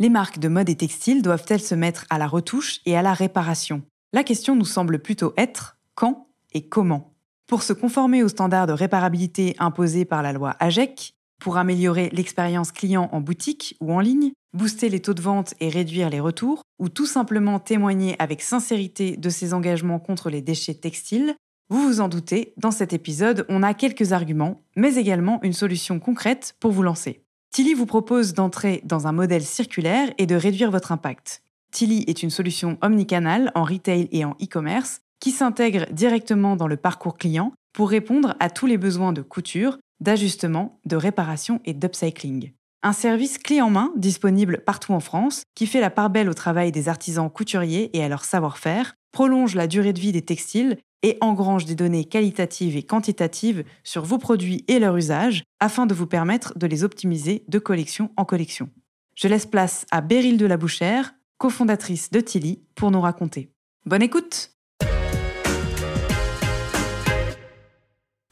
Les marques de mode et textile doivent-elles se mettre à la retouche et à la réparation? La question nous semble plutôt être quand et comment? Pour se conformer aux standards de réparabilité imposés par la loi AGEC, pour améliorer l'expérience client en boutique ou en ligne, booster les taux de vente et réduire les retours, ou tout simplement témoigner avec sincérité de ses engagements contre les déchets textiles, vous vous en doutez, dans cet épisode, on a quelques arguments, mais également une solution concrète pour vous lancer. Tilly vous propose d'entrer dans un modèle circulaire et de réduire votre impact. Tilly est une solution omnicanale en retail et en e-commerce qui s'intègre directement dans le parcours client pour répondre à tous les besoins de couture, d'ajustement, de réparation et d'upcycling. Un service clé en main disponible partout en France qui fait la part belle au travail des artisans couturiers et à leur savoir-faire, prolonge la durée de vie des textiles et engrange des données qualitatives et quantitatives sur vos produits et leur usage afin de vous permettre de les optimiser de collection en collection. Je laisse place à Beryl de la Bouchère, cofondatrice de Tilly, pour nous raconter. Bonne écoute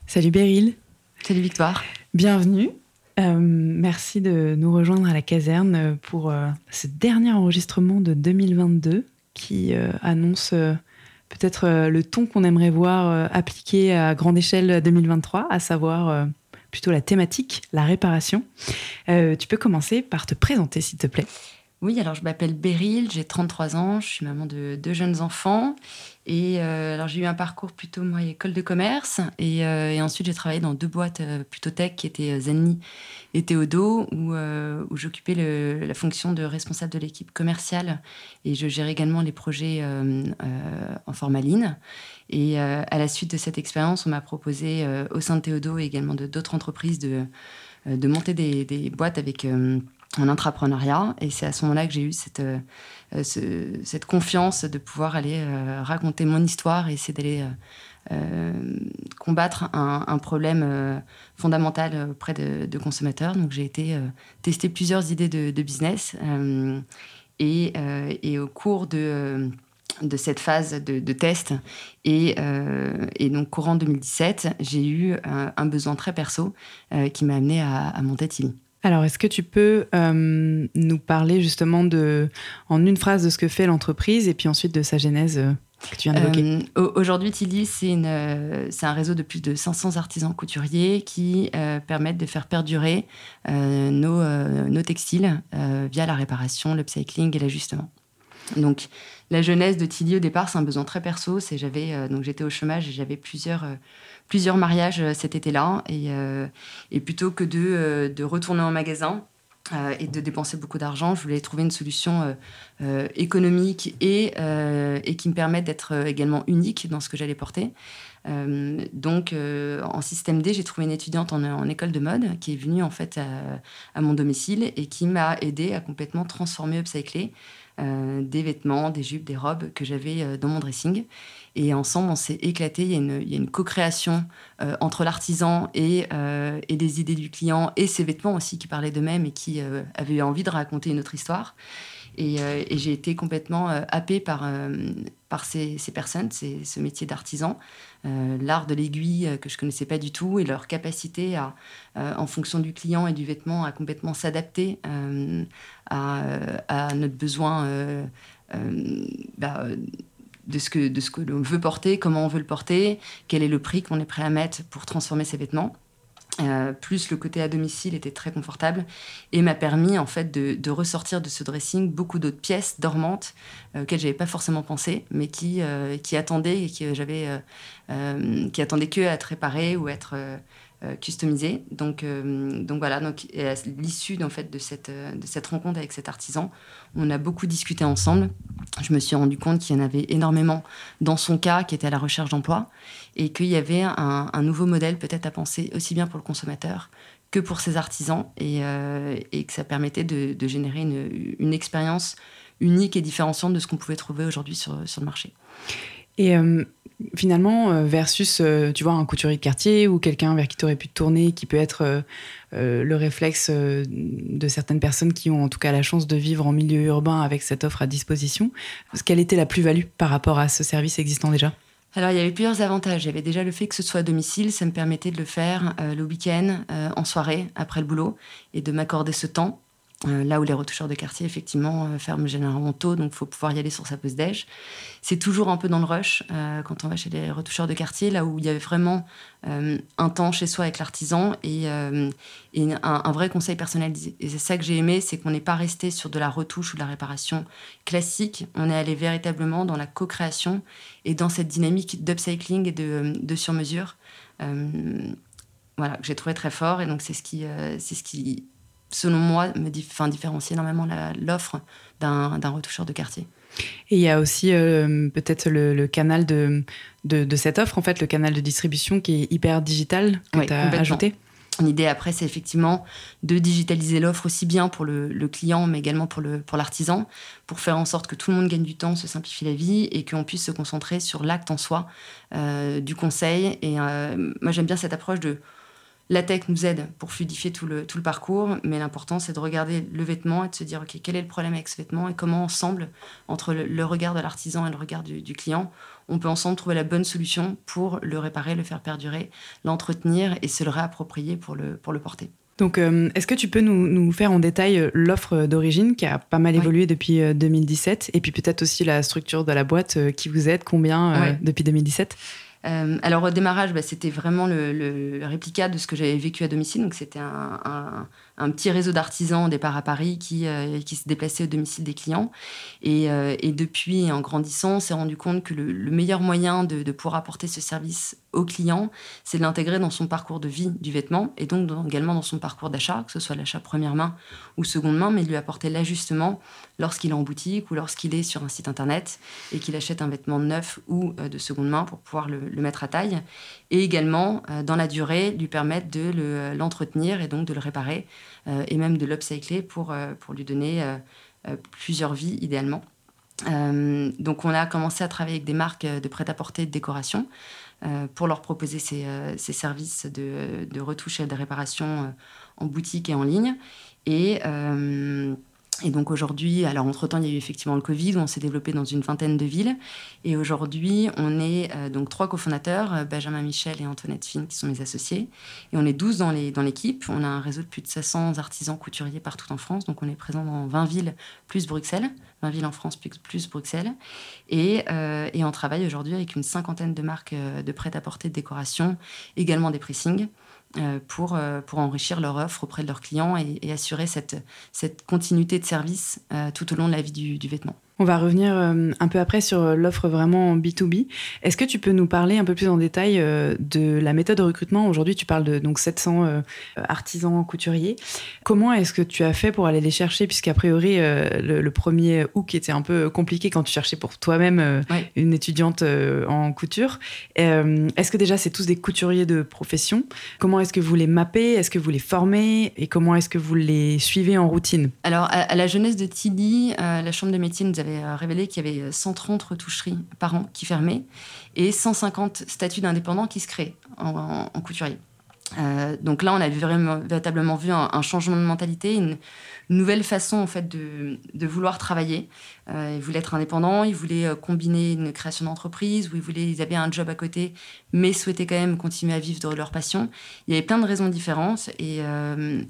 Salut Beryl. Salut Victoire. Bienvenue. Euh, merci de nous rejoindre à la caserne pour euh, ce dernier enregistrement de 2022 qui euh, annonce peut-être le ton qu'on aimerait voir appliqué à grande échelle 2023, à savoir plutôt la thématique, la réparation. tu peux commencer par te présenter, s'il te plaît. Oui, alors je m'appelle Beryl, j'ai 33 ans, je suis maman de deux jeunes enfants. Et alors j'ai eu un parcours plutôt moi école de commerce et, ensuite j'ai travaillé dans deux boîtes plutôt tech qui étaient Zenny et Théodo où, j'occupais la fonction de responsable de l'équipe commerciale et je gérais également les projets en formaline. Et à la suite de cette expérience, on m'a proposé au sein de Théodo et également d'autres entreprises de, monter des boîtes avec en intrapreneuriat. Et c'est à ce moment-là que j'ai eu cette, euh, cette confiance de pouvoir aller euh, raconter mon histoire et essayer d'aller euh, combattre un, problème fondamental auprès de, consommateurs. Donc j'ai été tester plusieurs idées de, business. Et, et, au cours de de cette phase de, test. Et, et, donc, courant 2017, j'ai eu un, besoin très perso qui m'a amené à, à monter Tilly. Alors, est-ce que tu peux euh, nous parler justement de, en une phrase de ce que fait l'entreprise et puis ensuite de sa genèse euh, que tu viens d'évoquer? Euh, Aujourd'hui, Tilly, c'est un réseau de plus de 500 artisans couturiers qui permettent de faire perdurer nos, nos, textiles via la réparation, l'upcycling et l'ajustement. Donc, la genèse de Tilly, au départ, c'est un besoin très perso. J'avais donc j'étais au chômage et j'avais plusieurs plusieurs mariages euh, cet été-là. Et, euh, plutôt que de, euh, de retourner en magasin, et de dépenser beaucoup d'argent. Je voulais trouver une solution économique et, et, qui me permette d'être également unique dans ce que j'allais porter. donc, en système D, j'ai trouvé une étudiante en, en, école de mode qui est venue en fait à, à mon domicile et qui m'a aidé à complètement transformer, upcycler des vêtements, des jupes, des robes que j'avais dans mon dressing. Et ensemble, on s'est éclaté. Il y a une, co-création euh, entre l'artisan et, euh, des idées du client et ses vêtements aussi qui parlaient d'eux-mêmes et qui euh, avaient envie de raconter une autre histoire. Et, j'ai été complètement happée par, ces personnes, ce métier d'artisan, l'art de l'aiguille que je connaissais pas du tout et leur capacité à, en fonction du client et du vêtement, à complètement s'adapter à, notre besoin. Bah, de ce que, l'on veut porter, comment on veut le porter, quel est le prix qu'on est prêt à mettre pour transformer ses vêtements. Euh, plus le côté à domicile était très confortable et m'a permis en fait de, ressortir de ce dressing beaucoup d'autres pièces dormantes euh, auxquelles j'avais pas forcément pensé mais qui, euh, qui attendaient et qui j'avais qui attendaient que à être réparées ou être customisé. Donc, donc voilà, donc, à l'issue en fait, de, cette, de cette rencontre avec cet artisan, on a beaucoup discuté ensemble. Je me suis rendu compte qu'il y en avait énormément dans son cas qui était à la recherche d'emploi et qu'il y avait un, nouveau modèle peut-être à penser aussi bien pour le consommateur que pour ses artisans et, et que ça permettait de, générer une, une expérience unique et différenciante de ce qu'on pouvait trouver aujourd'hui sur, sur le marché. Euh, finalement, euh, versus, euh, tu vois, un couturier de quartier ou quelqu'un vers qui tu aurais pu te tourner, qui peut être le réflexe de certaines personnes qui ont en tout cas la chance de vivre en milieu urbain avec cette offre à disposition, quelle était la plus-value par rapport à ce service existant déjà? Alors, il y avait plusieurs avantages. Il y avait déjà le fait que ce soit à domicile, ça me permettait de le faire le week-end, en soirée, après le boulot, et de m'accorder ce temps euh, là où les retoucheurs de quartier, effectivement, euh, ferment généralement tôt, donc il faut pouvoir y aller sur sa pause déj. C'est toujours un peu dans le rush euh, quand on va chez les retoucheurs de quartier, là où il y avait vraiment un temps chez soi avec l'artisan et, un, vrai conseil personnalisé. Et c'est ça que j'ai aimé, c'est qu'on n'est pas resté sur de la retouche ou de la réparation classique, on est allé véritablement dans la co-création et dans cette dynamique d'upcycling et de, de sur-mesure. voilà, que j'ai trouvé très fort et donc c'est ce qui, c'est ce qui selon moi, me enfin, différencie énormément l'offre d'un retoucheur de quartier. Et il y a aussi euh, peut-être le, canal de, de, cette offre, en fait, le canal de distribution qui est hyper digital que tu as ajouté. L'idée après, c'est effectivement de digitaliser l'offre aussi bien pour le, client, mais également pour l'artisan, pour, pour faire en sorte que tout le monde gagne du temps, se simplifie la vie et qu'on puisse se concentrer sur l'acte en soi euh, du conseil. Et euh, moi, j'aime bien cette approche de la tech nous aide pour fluidifier tout le, tout le parcours, mais l'important, c'est de regarder le vêtement et de se dire, OK, quel est le problème avec ce vêtement et comment ensemble, entre le, regard de l'artisan et le regard du, client, on peut ensemble trouver la bonne solution pour le réparer, le faire perdurer, l'entretenir et se le réapproprier pour le, pour le porter. Donc, euh, est-ce que tu peux nous, faire en détail euh, l'offre d'origine qui a pas mal évolué depuis 2017 euh, et puis peut-être aussi la structure de la boîte qui vous aide, combien depuis 2017 euh, alors au démarrage, bah, c'était vraiment le, réplica de ce que j'avais vécu à domicile. Donc c'était un petit réseau d'artisans au départ à Paris qui, euh, qui se déplaçait au domicile des clients. Et, euh, et depuis, en grandissant, on s'est rendu compte que le, meilleur moyen de, de, pouvoir apporter ce service au client, c'est de l'intégrer dans son parcours de vie du vêtement et donc également dans son parcours d'achat, que ce soit l'achat première main ou seconde main, mais de lui apporter l'ajustement lorsqu'il est en boutique ou lorsqu'il est sur un site internet et qu'il achète un vêtement neuf ou euh, de seconde main pour pouvoir le, mettre à taille. Et également, dans la durée, lui permettre de l'entretenir et donc de le réparer et même de l'upcycler pour, euh, pour lui donner euh, plusieurs vies idéalement. donc on a commencé à travailler avec des marques de prêt-à-porter de décoration pour leur proposer ces, ces services de, de, retouche et de réparation en boutique et en ligne. Et et donc aujourd'hui, alors entre-temps, il y a eu effectivement le Covid, on s'est développé dans une vingtaine de villes. Et aujourd'hui, on est euh, donc trois cofondateurs, euh, Benjamin Michel et Antoinette Finn, qui sont mes associés. Et on est 12 dans l'équipe. On a un réseau de plus de 700 artisans couturiers partout en France. Donc on est présent dans 20 villes plus Bruxelles, 20 villes en France plus, plus Bruxelles. Et, euh, et on travaille aujourd'hui avec une cinquantaine de marques de prêt-à-porter de décoration, également des pressings. Euh, pour, euh, pour enrichir leur offre auprès de leurs clients et, assurer cette, cette continuité de service euh, tout au long de la vie du vêtement. On va revenir euh, un peu après sur l'offre vraiment B2B. Est-ce que tu peux nous parler un peu plus en détail euh, de la méthode de recrutement? Aujourd'hui, tu parles de donc 700 euh, artisans couturiers. Comment est-ce que tu as fait pour aller les chercher? Puisqu'a priori, le, premier hook était un peu compliqué quand tu cherchais pour toi-même une étudiante en couture. est-ce que déjà, c'est tous des couturiers de profession? Comment est-ce que vous les mappez Est-ce que vous les formez? Et comment est-ce que vous les suivez en routine? Alors, à, la jeunesse de Tilly, la Chambre de métier nous avait euh, révélé qu'il y avait 130 retoucheries par an qui fermaient et 150 statuts d'indépendants qui se créent en, couturier. Euh, donc là, on a véritablement vu un, changement de mentalité, une, nouvelle façon en fait de, vouloir travailler. Euh, ils voulaient être indépendants, ils voulaient euh, combiner une création d'entreprise, ou ils voulaient, ils avaient un job à côté, mais souhaitaient quand même continuer à vivre de leur passion. Il y avait plein de raisons différentes, et,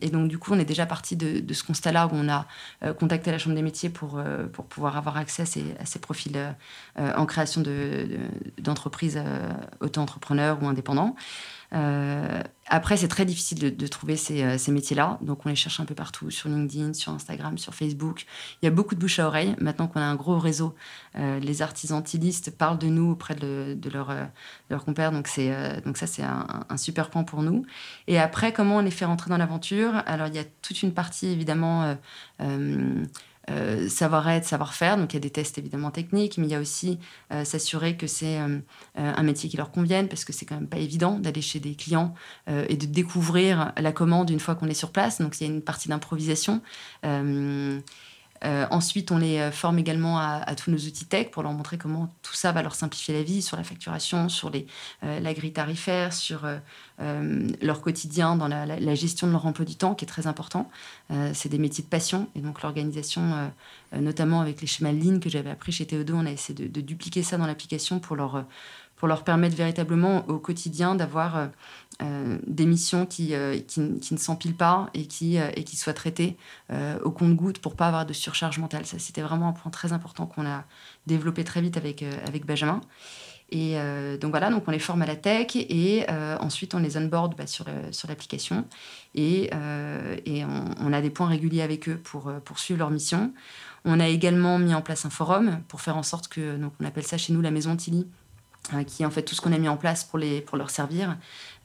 et donc du coup, on est déjà parti de, ce constat-là où on a contacté la Chambre des métiers pour, pour pouvoir avoir accès à ces, profils en création de, auto-entrepreneurs ou indépendants. après, c'est très difficile de, trouver ces, ces métiers-là. Donc, on les cherche un peu partout, sur LinkedIn, sur Instagram, sur Facebook. Il y a beaucoup de bouche à oreille. Maintenant qu'on a un gros réseau, les artisans tilistes parlent de nous auprès de, de, leur, leurs compères. Donc, donc ça, c'est un, un, super point pour nous. Et après, comment on les fait rentrer dans l'aventure? Alors, il y a toute une partie, évidemment, euh, savoir-être, savoir-faire. Donc il y a des tests évidemment techniques, mais il y a aussi euh, s'assurer que c'est euh, un métier qui leur convienne, parce que c'est quand même pas évident d'aller chez des clients et de découvrir la commande une fois qu'on est sur place. Donc il y a une partie d'improvisation. Euh, ensuite, on les euh, forme également à, tous nos outils tech pour leur montrer comment tout ça va leur simplifier la vie sur la facturation, sur les, euh, la grille tarifaire, sur leur quotidien dans la, gestion de leur emploi du temps, qui est très important. c'est des métiers de passion et donc l'organisation, notamment avec les schémas de que j'avais appris chez Théodo, on a essayé de dupliquer ça dans l'application pour leur pour leur permettre véritablement au quotidien d'avoir euh, euh, des missions qui, euh, qui, ne s'empilent pas et qui, et qui soient traitées au compte-goutte pour pas avoir de surcharge mentale. Ça, c'était vraiment un point très important qu'on a développé très vite avec, avec Benjamin. Et donc voilà, donc on les forme à la tech et ensuite on les onboard bah, sur, sur l'application et, et on, a des points réguliers avec eux pour poursuivre leur mission. On a également mis en place un forum pour faire en sorte que, donc on appelle ça chez nous la maison Tilly, qui est en fait tout ce qu'on a mis en place pour, les, pour leur servir,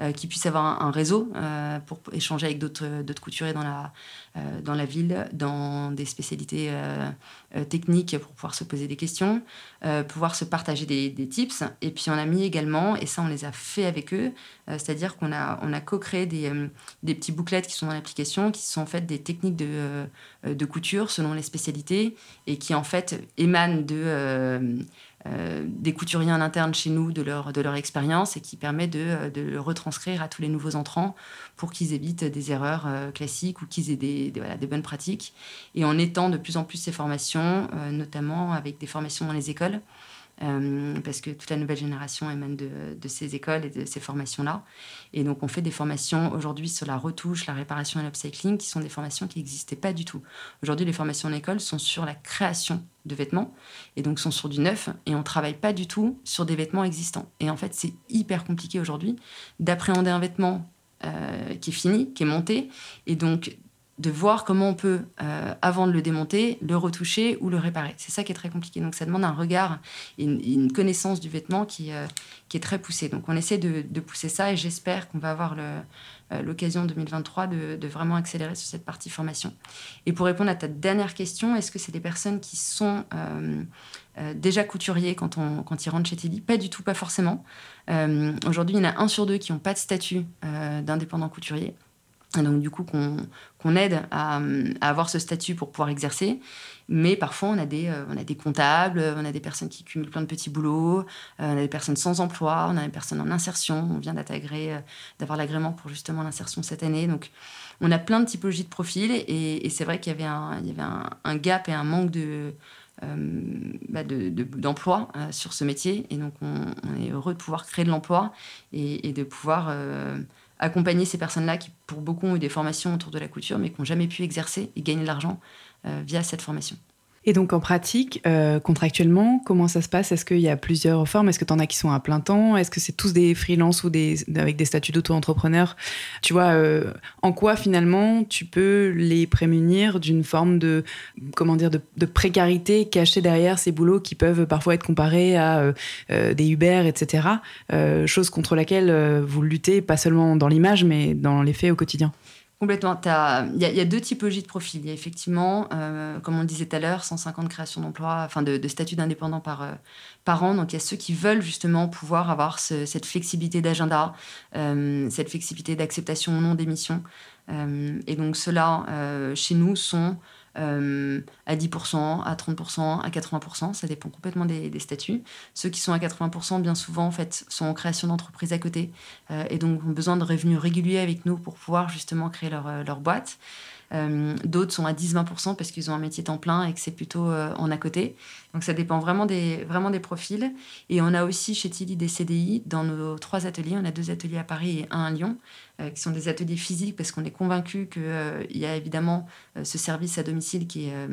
euh, qui puissent avoir un, réseau euh, pour échanger avec d'autres couturiers dans la, dans la ville, dans des spécialités techniques pour pouvoir se poser des questions, pouvoir se partager des, des, tips. Et puis on a mis également, et ça on les a fait avec eux, c'est-à-dire qu'on a, on a co-créé des, des petits bouclettes qui sont dans l'application, qui sont en fait des techniques de, de couture selon les spécialités et qui en fait émanent de euh, des couturiers en interne chez nous de leur, de leur expérience et qui permet de, euh, de, le retranscrire à tous les nouveaux entrants pour qu'ils évitent des erreurs euh, classiques ou qu'ils aient des, voilà, des, bonnes pratiques. Et en étant de plus en plus ces formations, notamment avec des formations dans les écoles, euh, parce que toute la nouvelle génération émane de, ces écoles et de ces formations-là. Et donc, on fait des formations aujourd'hui sur la retouche, la réparation et l'upcycling, qui sont des formations qui n'existaient pas du tout. Aujourd'hui, les formations en école sont sur la création de vêtements, et donc sont sur du neuf, et on ne travaille pas du tout sur des vêtements existants. Et en fait, c'est hyper compliqué aujourd'hui d'appréhender un vêtement euh, qui est fini, qui est monté, et donc de voir comment on peut, euh, avant de le démonter, le retoucher ou le réparer. C'est ça qui est très compliqué. Donc ça demande un regard et une, connaissance du vêtement qui, euh, qui est très poussée. Donc on essaie de, pousser ça et j'espère qu'on va avoir euh, l'occasion 2023 de, vraiment accélérer sur cette partie formation. Et pour répondre à ta dernière question, est-ce que c'est des personnes qui sont déjà couturiers quand, on, quand ils rentrent chez Tilly Pas du tout, pas forcément. Aujourd'hui, il y en a un sur deux qui n'ont pas de statut d'indépendant couturier donc du coup qu'on aide à, avoir ce statut pour pouvoir exercer. Mais parfois on a des, euh, on a des comptables, on a des personnes qui cumulent plein de petits boulots, euh, on a des personnes sans emploi, on a des personnes en insertion. On vient euh, d'avoir l'agrément pour justement l'insertion cette année. Donc on a plein de typologies de profils et, c'est vrai qu'il y avait, un, il y avait un, gap et un manque de... Bah, d'emploi sur ce métier et donc on, est heureux de pouvoir créer de l'emploi et, et, de pouvoir accompagner ces personnes-là qui, pour beaucoup, ont eu des formations autour de la couture, mais qui n'ont jamais pu exercer et gagner de l'argent euh, via cette formation. Et donc en pratique, euh, contractuellement, comment ça se passe? Est-ce qu'il y a plusieurs formes? Est-ce que tu en as qui sont à plein temps? Est-ce que c'est tous des freelances ou des, avec des statuts d'auto-entrepreneur? Tu vois, euh, en quoi finalement tu peux les prémunir d'une forme de, comment dire, de, précarité cachée derrière ces boulots qui peuvent parfois être comparés à euh, des Uber, etc. chose contre laquelle vous luttez, pas seulement dans l'image, mais dans les faits au quotidien? Complètement. Il y, a deux typologies de profils. Il y a effectivement, euh, comme on le disait tout à l'heure, 150 créations d'emplois, enfin de, de statuts d'indépendants par, euh, par an. Donc il y a ceux qui veulent justement pouvoir avoir cette flexibilité d'agenda, euh, cette flexibilité d'acceptation ou non d'émission. et donc ceux-là, chez nous, sont euh, à 10%, à 30%, à 80%. Ça dépend complètement des, statuts. Ceux qui sont à 80%, bien souvent, en fait, sont en création d'entreprise à côté euh, et donc ont besoin de revenus réguliers avec nous pour pouvoir justement créer leur, euh, leur boîte. Euh, d'autres sont à 10-20% parce qu'ils ont un métier temps plein et que c'est plutôt euh, en à côté. Donc ça dépend vraiment des, vraiment des profils. Et on a aussi chez Tilly des CDI dans nos trois ateliers. On a deux ateliers à Paris et un à Lyon, euh, qui sont des ateliers physiques parce qu'on est convaincu qu'il y a évidemment ce service à domicile qui est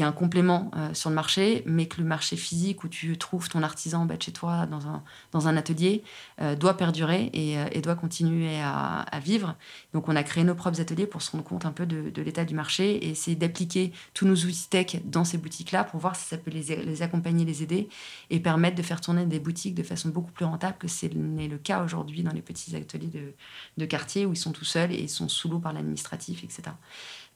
qui est un complément euh, sur le marché, mais que le marché physique où tu trouves ton artisan de chez toi dans un, atelier euh, doit perdurer et, et doit continuer à, vivre. Donc on a créé nos propres ateliers pour se rendre compte un peu de, l'état du marché et essayer d'appliquer tous nos outils tech dans ces boutiques-là pour voir si ça peut les, accompagner, les aider et permettre de faire tourner des boutiques de façon beaucoup plus rentable que ce n'est le cas aujourd'hui dans les petits ateliers de, de quartier où ils sont tout seuls et ils sont sous l'eau par l'administratif, etc.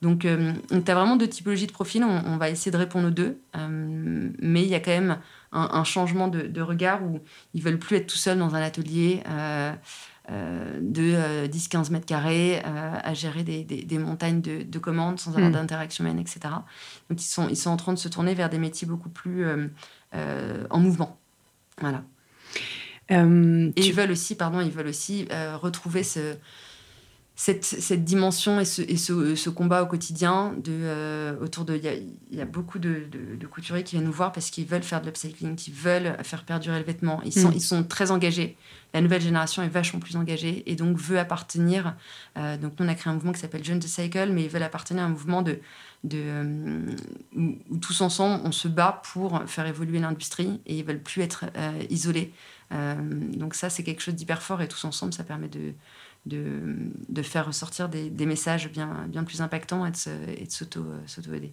Donc, euh, tu as vraiment deux typologies de profils. On, va essayer de répondre aux deux. Euh, mais il y a quand même un, changement de, regard où ils veulent plus être tout seuls dans un atelier euh, de 10-15 mètres carrés à gérer des, montagnes de, commandes sans avoir mm. d'interaction humaine, etc. Donc, ils sont, ils sont en train de se tourner vers des métiers beaucoup plus en mouvement. Voilà. et ils veulent aussi, pardon, ils veulent aussi retrouver ce cette, cette, dimension et, ce, et ce, ce, combat au quotidien de, euh, autour de... Il y, a beaucoup de, de, couturiers qui viennent nous voir parce qu'ils veulent faire de l'upcycling, qui veulent faire perdurer le vêtement. Ils sont, mm. ils sont très engagés. La nouvelle génération est vachement plus engagée et donc veut appartenir... Euh, donc nous, on a créé un mouvement qui s'appelle Jeune to Cycle, mais ils veulent appartenir à un mouvement de, de, euh, où, tous ensemble, on se bat pour faire évoluer l'industrie et ils veulent plus être isolés. donc ça, c'est quelque chose d'hyper fort et tous ensemble, ça permet de de, faire ressortir des, messages bien, bien plus impactants et de, de s'auto-aider.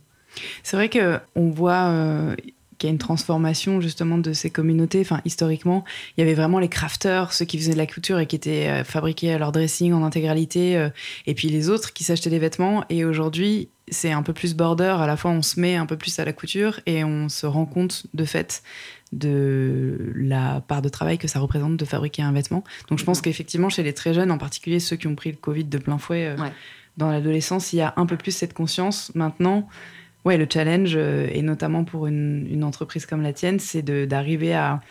C'est vrai qu'on voit euh, qu'il y a une transformation justement de ces communautés. Enfin, historiquement, il y avait vraiment les crafters, ceux qui faisaient de la couture et qui étaient euh, fabriqués à leur dressing en intégralité, euh, et puis les autres qui s'achetaient des vêtements. Et aujourd'hui, c'est un peu plus border. À la fois, on se met un peu plus à la couture et on se rend compte de fait de la part de travail que ça représente de fabriquer un vêtement. Donc je pense mhm. qu'effectivement, chez les très jeunes, en particulier ceux qui ont pris le Covid de plein fouet euh, dans l'adolescence, il y a un peu plus cette conscience. Maintenant, ouais, le challenge, euh, et notamment pour une, entreprise comme la tienne, c'est d'arriver à,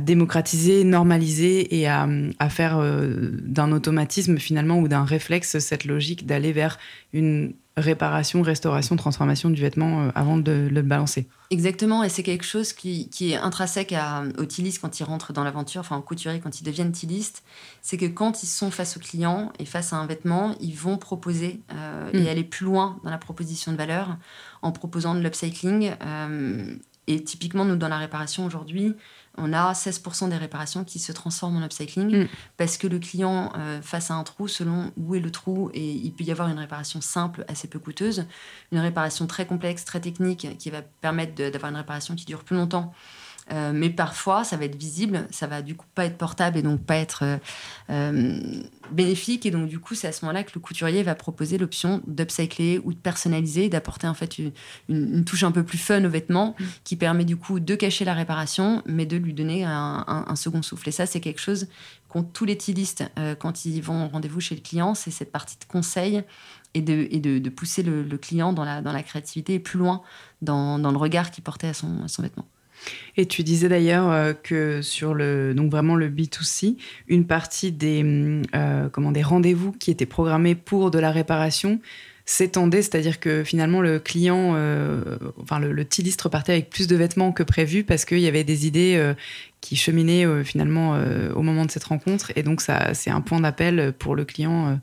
démocratiser, normaliser et à, faire euh, d'un automatisme finalement ou d'un réflexe cette logique d'aller vers une réparation, restauration, transformation du vêtement euh, avant de le balancer. Exactement, et c'est quelque chose qui, est intrinsèque à, aux stylistes quand ils rentrent dans l'aventure, enfin aux couturiers quand ils deviennent stylistes, c'est que quand ils sont face au client et face à un vêtement, ils vont proposer euh, et mm. aller plus loin dans la proposition de valeur en proposant de l'upcycling. Euh, et typiquement, nous, dans la réparation aujourd'hui, on a 16% des réparations qui se transforment en upcycling mm. parce que le client, euh, face à un trou, selon où est le trou, et il peut y avoir une réparation simple, assez peu coûteuse, une réparation très complexe, très technique, qui va permettre d'avoir une réparation qui dure plus longtemps euh, mais parfois, ça va être visible, ça va du coup pas être portable et donc pas être euh, euh, bénéfique. Et donc, du coup, c'est à ce moment-là que le couturier va proposer l'option d'upcycler ou de personnaliser, d'apporter en fait une, touche un peu plus fun au vêtement qui permet du coup de cacher la réparation, mais de lui donner un, second souffle. Et ça, c'est quelque chose qu'ont tous les stylistes quand ils vont au rendez-vous chez le client, c'est cette partie de conseil et de, pousser le, client dans la, créativité et plus loin dans, le regard qu'il portait à son vêtement. Et tu disais d'ailleurs euh, que sur le donc vraiment le B2C, une partie des euh, comment des rendez-vous qui étaient programmés pour de la réparation s'étendait, c'est-à-dire que finalement le client, euh, enfin le, le repartait avec plus de vêtements que prévu parce qu'il y avait des idées qui cheminaient finalement au moment de cette rencontre. Et donc ça c'est un point d'appel pour le client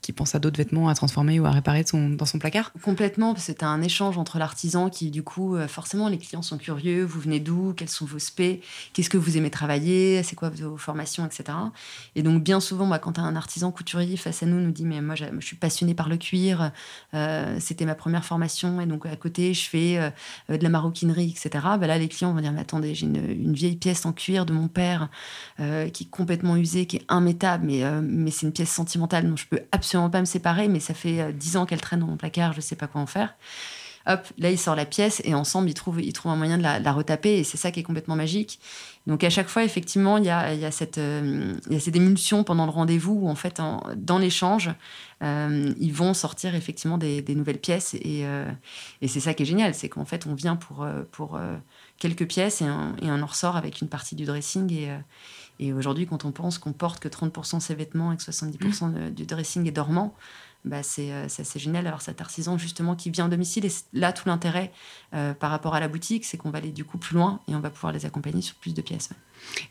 qui pense à d'autres vêtements à transformer ou à réparer dans son placard Complètement, parce que c'est un échange entre l'artisan qui, du coup, euh, forcément, les clients sont curieux. Vous venez d'où Quels sont vos spés Qu'est-ce que vous aimez travailler C'est quoi vos formations, etc. Et donc, bien souvent, bah, quand un artisan couturier face à nous nous dit Mais moi, je suis passionné par le cuir, euh, c'était ma première formation, et donc à côté, je fais euh, de la maroquinerie, etc. Bah, là, les clients vont dire Mais attendez, j'ai une, vieille pièce en cuir de mon père qui est complètement usée, qui est immétable, mais, mais c'est une pièce sentimentale dont je peux absolument pas me séparer, mais ça fait euh, dix ans qu'elle traîne dans mon placard, je sais pas quoi en faire. Hop, là, il sort la pièce et ensemble, ils trouvent, ils trouvent un moyen de la, retaper et c'est ça qui est complètement magique. Donc, à chaque fois, effectivement, il y a, y a, cette, euh, y a cette émulsion pendant le rendez-vous où, en fait, dans l'échange, euh, ils vont sortir effectivement des, nouvelles pièces et, et c'est ça qui est génial, c'est qu'en fait, on vient pour, pour quelques pièces et on, et on en ressort avec une partie du dressing et et aujourd'hui, quand on pense qu'on porte que 30% de ses vêtements et que 70% du dressing est dormant, bah c'est euh, assez génial d'avoir cet artisan justement qui vient au domicile. Et là, tout l'intérêt euh, par rapport à la boutique, c'est qu'on va aller du coup plus loin et on va pouvoir les accompagner sur plus de pièces.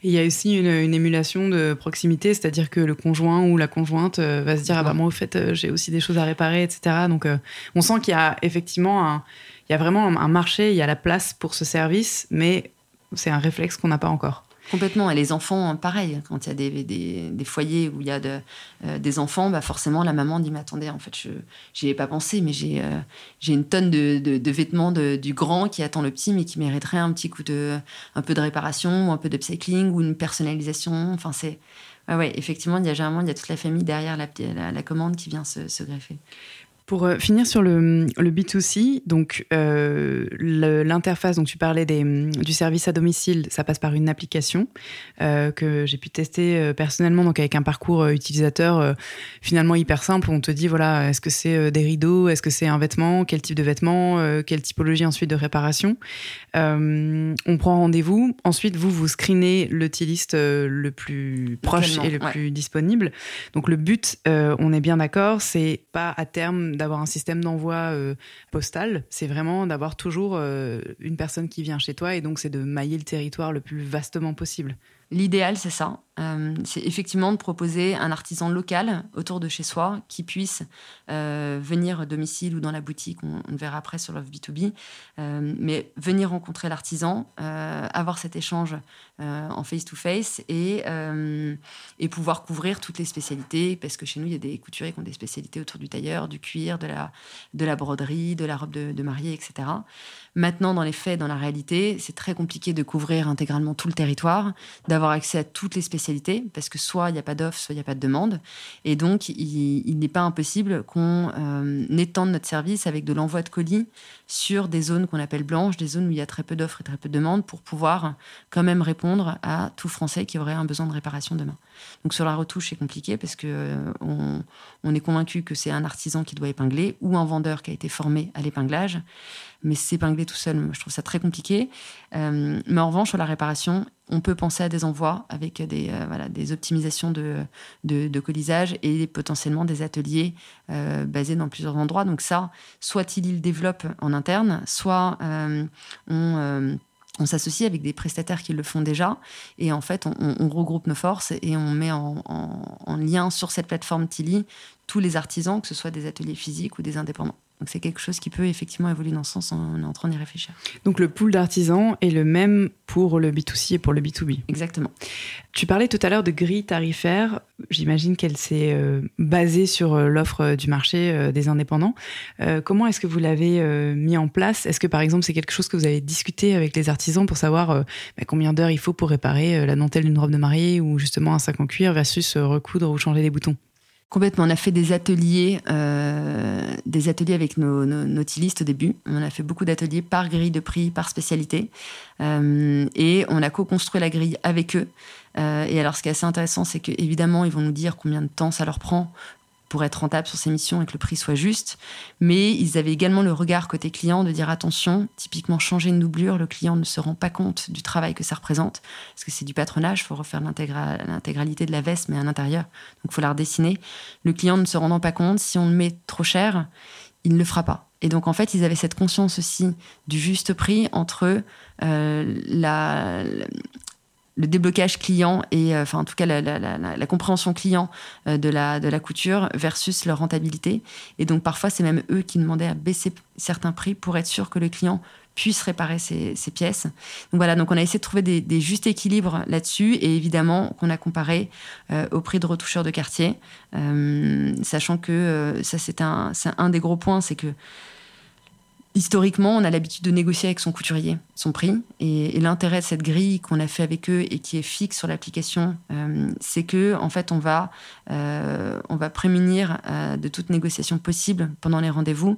Et il y a aussi une, émulation de proximité, c'est-à-dire que le conjoint ou la conjointe euh, va se dire Ah bah moi, au fait, j'ai aussi des choses à réparer, etc. Donc, on sent qu'il y a effectivement un il y a vraiment un marché, il y a la place pour ce service, mais c'est un réflexe qu'on n'a pas encore. Complètement. Et les enfants, pareil. Quand il y a des, des, foyers où il y a euh, des enfants, bah forcément, la maman dit Mais attendez, en fait, je n'y ai pas pensé, mais j'ai euh, une tonne de, de, vêtements du grand qui attend le petit, mais qui mériterait un petit coup de. un peu de réparation, ou un peu de cycling ou une personnalisation. Enfin, c'est. Ouais, effectivement, il y a généralement il y a toute la famille derrière la, la, commande qui vient se greffer. Pour euh, finir sur le, le B2C, donc euh, l'interface, donc tu parlais des, du service à domicile, ça passe par une application euh, que j'ai pu tester personnellement, donc avec un parcours utilisateur finalement hyper simple. On te dit voilà, est-ce que c'est des rideaux, est-ce que c'est un vêtement, quel type de vêtement, quelle typologie ensuite de réparation? on prend rendez-vous. Ensuite, vous vous screenez le T-list le plus proche et le plus disponible. Donc le but, on est bien d'accord, c'est pas à terme d'avoir un système d'envoi euh, postal, c'est vraiment d'avoir toujours euh, une personne qui vient chez toi et donc c'est de mailler le territoire le plus vastement possible. L'idéal, c'est ça. Euh, c'est effectivement de proposer un artisan local autour de chez soi qui puisse euh, venir au domicile ou dans la boutique, on, le verra après sur Love B2B, euh, mais venir rencontrer l'artisan, avoir cet échange en face-to-face et, et pouvoir couvrir toutes les spécialités, parce que chez nous, il y a des couturiers qui ont des spécialités autour du tailleur, du cuir, de la, de la broderie, de la robe de mariée, etc. Maintenant, dans les faits, dans la réalité, c'est très compliqué de couvrir intégralement tout le territoire, d'avoir accès à toutes les spécialités, parce que soit il n'y a pas d'offre, soit il n'y a pas de demande. Et donc, il, n'est pas impossible qu'on euh, étende notre service avec de l'envoi de colis sur des zones qu'on appelle blanches, des zones où il y a très peu d'offres et très peu de demandes, pour pouvoir quand même répondre à tout Français qui aurait un besoin de réparation demain. Donc sur la retouche, c'est compliqué parce que euh, on, est convaincu que c'est un artisan qui doit épingler ou un vendeur qui a été formé à l'épinglage. Mais s'épingler tout seul, je trouve ça très compliqué. Euh, mais en revanche, sur la réparation, on peut penser à des envois avec des, euh, voilà, des optimisations de, de, colisage et potentiellement des ateliers basés dans plusieurs endroits. Donc ça, soit il le développe en interne, soit on on s'associe avec des prestataires qui le font déjà et en fait on, regroupe nos forces et on met en, en, lien sur cette plateforme Tilly tous les artisans, que ce soit des ateliers physiques ou des indépendants. Donc c'est quelque chose qui peut effectivement évoluer dans ce sens, on est en train d'y réfléchir. Donc le pool d'artisans est le même pour le B2C et pour le B2B. Exactement. Tu parlais tout à l'heure de grille tarifaire, j'imagine qu'elle s'est euh, basée sur euh, l'offre euh, du marché des indépendants. comment est-ce que vous l'avez mis en place? Est-ce que par exemple c'est quelque chose que vous avez discuté avec les artisans pour savoir bah, combien d'heures il faut pour réparer la dentelle d'une robe de mariée ou justement un sac en cuir versus recoudre ou changer les boutons? Complètement. On a fait des ateliers, euh, des ateliers avec nos, nos, au début. On a fait beaucoup d'ateliers par grille de prix, par spécialité. Euh, et on a co-construit la grille avec eux. Euh, et alors, ce qui est assez intéressant, c'est qu'évidemment, ils vont nous dire combien de temps ça leur prend pour être rentable sur ces missions et que le prix soit juste. Mais ils avaient également le regard côté client de dire attention, typiquement changer une doublure, le client ne se rend pas compte du travail que ça représente, parce que c'est du patronage, il faut refaire l'intégralité de la veste, mais à l'intérieur, donc il faut la redessiner. Le client ne se rendant pas compte, si on le met trop cher, il ne le fera pas. Et donc en fait, ils avaient cette conscience aussi du juste prix entre euh, la, le déblocage client et euh, enfin en tout cas la, compréhension client euh, de la de la couture versus leur rentabilité et donc parfois c'est même eux qui demandaient à baisser certains prix pour être sûr que le client puisse réparer ses, pièces. Donc voilà, donc on a essayé de trouver des, justes équilibres là-dessus et évidemment qu'on a comparé euh, au prix de retoucheur de quartier, sachant que ça c'est un, un des gros points, c'est que historiquement, on a l'habitude de négocier avec son couturier son prix. Et, l'intérêt de cette grille qu'on a fait avec eux et qui est fixe sur l'application, euh, c'est que en fait, on va, euh, on va prémunir euh, de toute négociation possible pendant les rendez-vous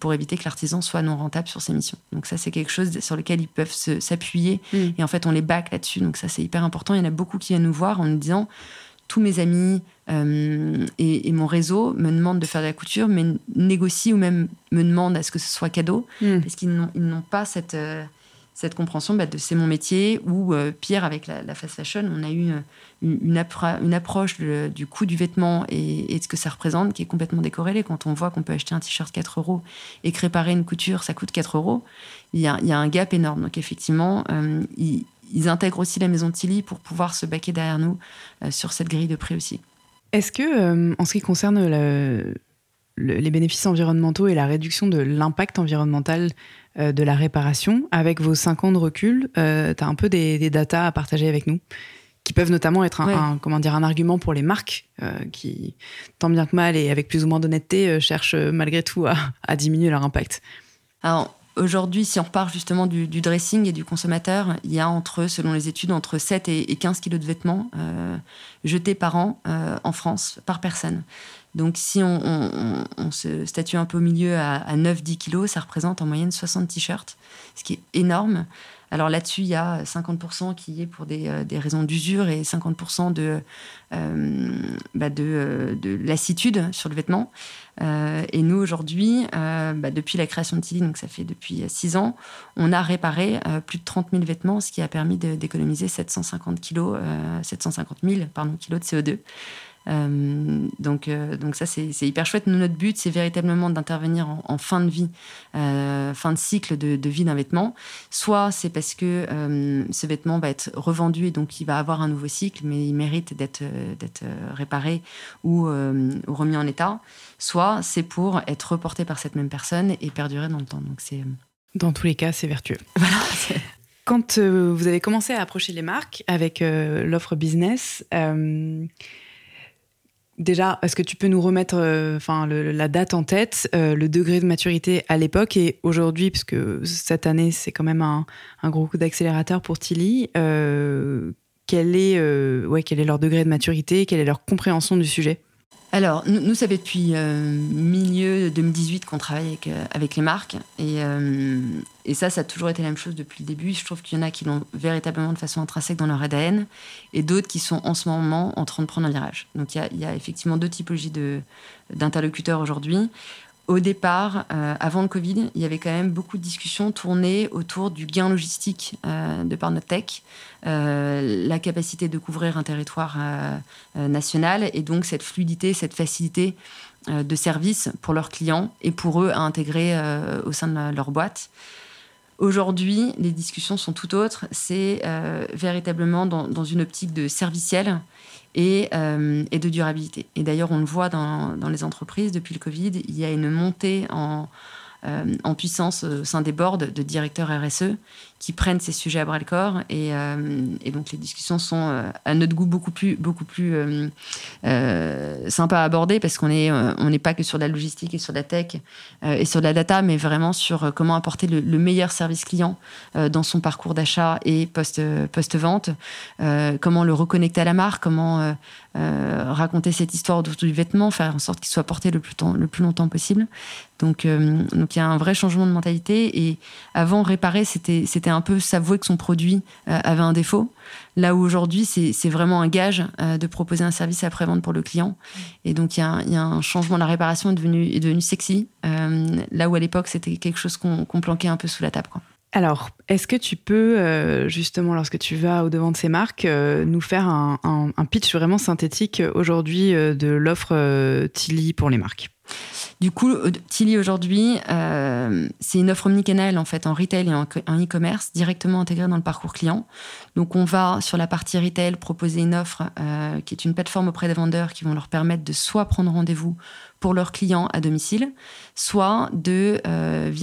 pour éviter que l'artisan soit non rentable sur ses missions. Donc ça, c'est quelque chose sur lequel ils peuvent s'appuyer. Mm. Et en fait, on les back là-dessus. Donc ça, c'est hyper important. Il y en a beaucoup qui viennent nous voir en nous disant tous mes amis euh, et, mon réseau me demandent de faire de la couture, mais négocient ou même me demandent à ce que ce soit cadeau, hmm. parce qu'ils n'ont pas cette, euh, cette compréhension bah, de c'est mon métier, ou euh, pire, avec la, fast fashion, on a eu une, une, approche du coût du vêtement et, de ce que ça représente qui est complètement décorrélée. Quand on voit qu'on peut acheter un t-shirt 4 euros et que réparer une couture, ça coûte 4 euros, il y a, y a, un gap énorme. Donc effectivement, il ils intègrent aussi la maison Tilly pour pouvoir se baquer derrière nous euh, sur cette grille de prix aussi. Est-ce que, euh, en ce qui concerne les bénéfices environnementaux et la réduction de l'impact environnemental de la réparation. Avec vos 5 ans de recul, tu as un peu des, des datas à partager avec nous qui peuvent notamment être un, comment dire, un argument pour les marques qui, tant bien que mal et avec plus ou moins d'honnêteté, cherchent malgré tout à, à, diminuer leur impact? Alors, Aujourd'hui, si on repart justement du, dressing et du consommateur, il y a entre, selon les études, entre 7 et, 15 kilos de vêtements euh, jetés par an euh, en France, par personne. Donc si on, se statue un peu au milieu à, à 9-10 kilos, ça représente en moyenne 60 t-shirts, ce qui est énorme. Alors là-dessus, il y a 50% qui est pour des, euh, raisons d'usure et 50% de, euh, bah euh, de, lassitude sur le vêtement. et nous, aujourd'hui, bah, depuis la création de Tilly, donc ça fait depuis 6 ans, on a réparé plus de 30 000 vêtements, ce qui a permis d'économiser 750 kilos, 750 000 pardon, kilos de CO2. Euh, donc, euh, donc ça, c'est hyper chouette. notre but, c'est véritablement d'intervenir en, fin de vie, euh, fin de cycle de, vie d'un vêtement. Soit c'est parce que ce vêtement va être revendu et donc il va avoir un nouveau cycle, mais il mérite d'être réparé ou, ou, remis en état. Soit c'est pour être reporté par cette même personne et perdurer dans le temps. Donc c'est dans tous les cas, c'est vertueux. Voilà. Quand vous avez commencé à approcher les marques avec l'offre business, Déjà, est-ce que tu peux nous remettre euh, enfin, la date en tête, euh, le degré de maturité à l'époque et aujourd'hui, puisque cette année, c'est quand même un, gros coup d'accélérateur pour Tilly, euh, quel, est, quel est leur degré de maturité, quelle est leur compréhension du sujet? Alors, nous, ça fait depuis euh, milieu 2018 qu'on travaille avec, euh, les marques. Et, euh, et, ça, ça a toujours été la même chose depuis le début. Je trouve qu'il y en a qui l'ont véritablement de façon intrinsèque dans leur ADN et d'autres qui sont en ce moment en train de prendre un virage. Donc, il y a effectivement deux typologies d'interlocuteurs aujourd'hui au départ, euh, avant le Covid, il y avait quand même beaucoup de discussions tournées autour du gain logistique euh, de par notre tech, euh, la capacité de couvrir un territoire national et donc cette fluidité, cette facilité de service pour leurs clients et pour eux à intégrer au sein de leur boîte. Aujourd'hui, les discussions sont tout autres. C'est véritablement dans, dans, une optique de serviciel euh, et, de durabilité. Et d'ailleurs, on le voit dans, dans, les entreprises depuis le Covid, il y a une montée en, euh, en puissance au sein des boards de directeurs RSE qui prennent ces sujets à bras le corps. Et, euh, donc les discussions sont euh, à notre goût beaucoup plus, beaucoup plus euh, sympas à aborder parce qu'on n'est on n'est pas que sur la logistique et sur la tech et sur la data, mais vraiment sur comment apporter le, meilleur service client dans son parcours d'achat et post-vente, comment le reconnecter à la marque, comment raconter cette histoire autour du vêtement, faire en sorte qu'il soit porté le plus, le plus longtemps possible. Donc, donc il y a un vrai changement de mentalité. Et avant, réparer, c'était un peu s'avouer que son produit euh, avait un défaut. Là où aujourd'hui, c'est vraiment un gage euh, de proposer un service après-vente pour le client. Et donc, il y, a un changement. La réparation est devenue, est devenue sexy. Euh, là où à l'époque, c'était quelque chose qu'on planquait un peu sous la table. Alors, est-ce que tu peux, justement, lorsque tu vas au-devant de ces marques, nous faire un, pitch vraiment synthétique aujourd'hui de l'offre Tilly pour les marques? Du coup, euh, Tilly aujourd'hui, euh, c'est une offre omnicanal en fait en retail et en, e-commerce directement intégrée dans le parcours client. Donc, on va sur la partie retail proposer une offre euh, qui est une plateforme auprès des vendeurs qui vont leur permettre de soit prendre rendez-vous pour leurs clients à domicile, soit de,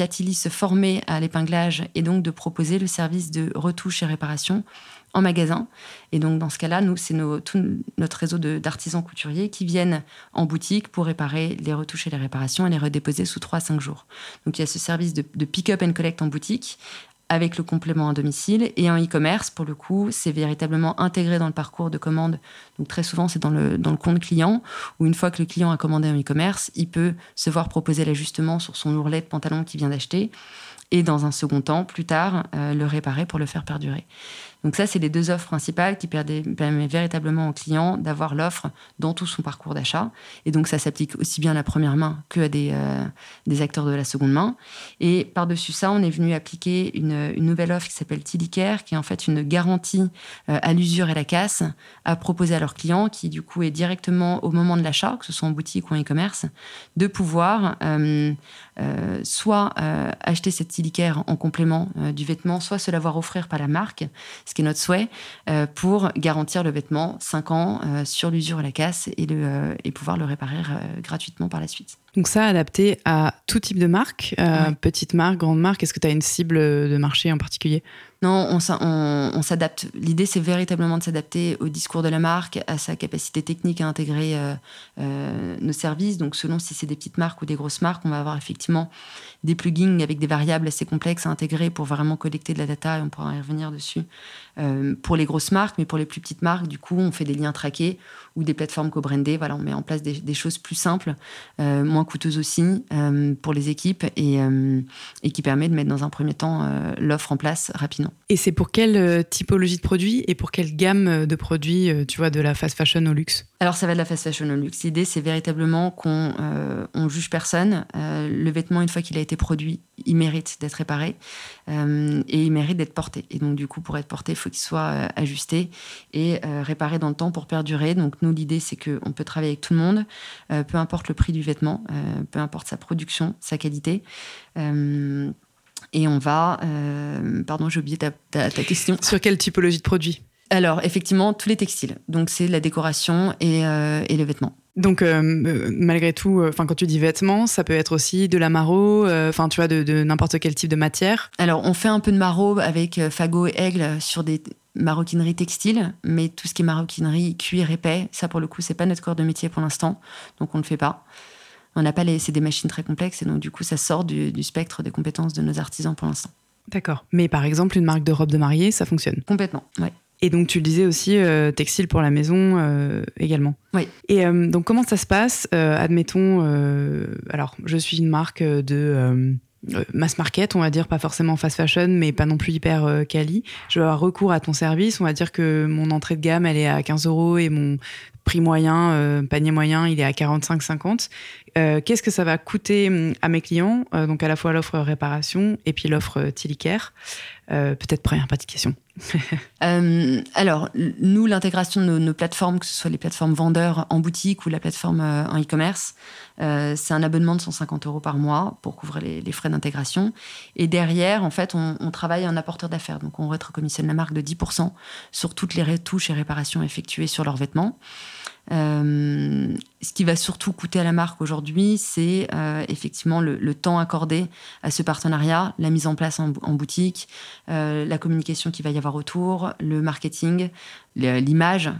Tilly, se former à l'épinglage et donc de proposer le service de retouche et réparation en magasin. Et donc, dans ce cas-là, nous, c'est tout notre réseau d'artisans couturiers qui viennent en boutique pour réparer les retouches et les réparations et les redéposer sous 3 à 5 jours. Donc, il y a ce service de, de pick-up and collect en boutique avec le complément à domicile. Et en e-commerce, pour le coup, c'est véritablement intégré dans le parcours de commande. Donc très souvent, c'est dans le, compte client, où une fois que le client a commandé en e-commerce, il peut se voir proposer l'ajustement sur son ourlet de pantalon qu'il vient d'acheter. Et dans un second temps, plus tard, euh, le réparer pour le faire perdurer. Donc ça, c'est les deux offres principales qui permettent véritablement au client d'avoir l'offre dans tout son parcours d'achat. Et donc ça s'applique aussi bien à la première main que à des, euh, acteurs de la seconde main. Et par-dessus ça, on est venu appliquer une, nouvelle offre qui s'appelle Tilicare, qui est en fait une garantie euh, à l'usure et la casse à proposer à leurs clients, qui du coup est directement au moment de l'achat, que ce soit en boutique ou en e-commerce, de pouvoir euh, soit acheter cette Tilicare en complément du vêtement, soit se l'avoir offrir par la marque, ce qui est notre souhait, pour garantir le vêtement 5 ans sur l'usure et la casse et, et pouvoir le réparer gratuitement par la suite. Donc ça, adapté à tout type de marque, petite marque, grande marque, est-ce que tu as une cible de marché en particulier? Non, on, s'adapte. L'idée, c'est véritablement de s'adapter au discours de la marque, à sa capacité technique à intégrer euh, euh, nos services. Donc, selon si c'est des petites marques ou des grosses marques, on va avoir effectivement des plugins avec des variables assez complexes à intégrer pour vraiment collecter de la data et on pourra y revenir dessus euh, pour les grosses marques, mais pour les plus petites marques, du coup, on fait des liens traqués ou des plateformes co-brandées. Voilà, on met en place des, choses plus simples, euh, moins coûteuses aussi euh, pour les équipes et, et, qui permet de mettre dans un premier temps l'offre en place rapidement. Et c'est pour quelle typologie de produits et pour quelle gamme de produits, tu vois, de la fast fashion au luxe? Alors, ça va de la fast fashion au luxe. L'idée, c'est véritablement qu'on on juge personne. le vêtement, une fois qu'il a été produit, il mérite d'être réparé euh, et il mérite d'être porté. Et donc, du coup, pour être porté, il faut qu'il soit euh, ajusté et euh, réparé dans le temps pour perdurer. Donc, nous, l'idée, c'est qu'on peut travailler avec tout le monde, peu importe le prix du vêtement, peu importe sa production, sa qualité. et on va. pardon, j'ai oublié ta, ta, question. Sur quelle typologie de produit? Alors, effectivement, tous les textiles. Donc, c'est la décoration et, et les vêtements. Donc euh, euh, malgré tout, euh, quand tu dis vêtements, ça peut être aussi de la maro, enfin tu vois de, n'importe quel type de matière. Alors on fait un peu de maro avec Fagot et Aigle sur des maroquineries textiles, mais tout ce qui est maroquinerie, cuir, épais, ça pour le coup c'est pas notre corps de métier pour l'instant, donc on ne le fait pas. On n'a pas les, c'est des machines très complexes et donc du coup ça sort du, du spectre des compétences de nos artisans pour l'instant. D'accord. Mais par exemple, une marque de robe de mariée, ça fonctionne? Complètement, oui. Et donc, tu le disais aussi, euh, textile pour la maison euh, également. Oui. Et euh, donc, comment ça se passe Admettons, alors, je suis une marque de mass market, on va dire, pas forcément fast fashion, mais pas non plus hyper quali. Je vais avoir recours à ton service. On va dire que mon entrée de gamme, elle est à 15 euros et mon prix moyen, panier moyen, il est à 45-50. Qu'est-ce que ça va coûter hum, à mes clients Donc, à la fois l'offre réparation et puis l'offre Tillicare. Peut-être première question. Euh, alors, nous, l'intégration de nos, plateformes, que ce soit les plateformes vendeurs en boutique ou la plateforme euh, en e-commerce, euh, c'est un abonnement de 150 euros par mois pour couvrir les, frais d'intégration. Et derrière, en fait, on, on travaille en apporteur d'affaires. Donc, on rétrocommissionne la marque de 10% sur toutes les retouches et réparations effectuées sur leurs vêtements. Euh, ce qui va surtout coûter à la marque aujourd'hui, c'est euh, effectivement le, temps accordé à ce partenariat, la mise en place en, boutique, euh, la communication qu'il va y avoir autour, le marketing, l'image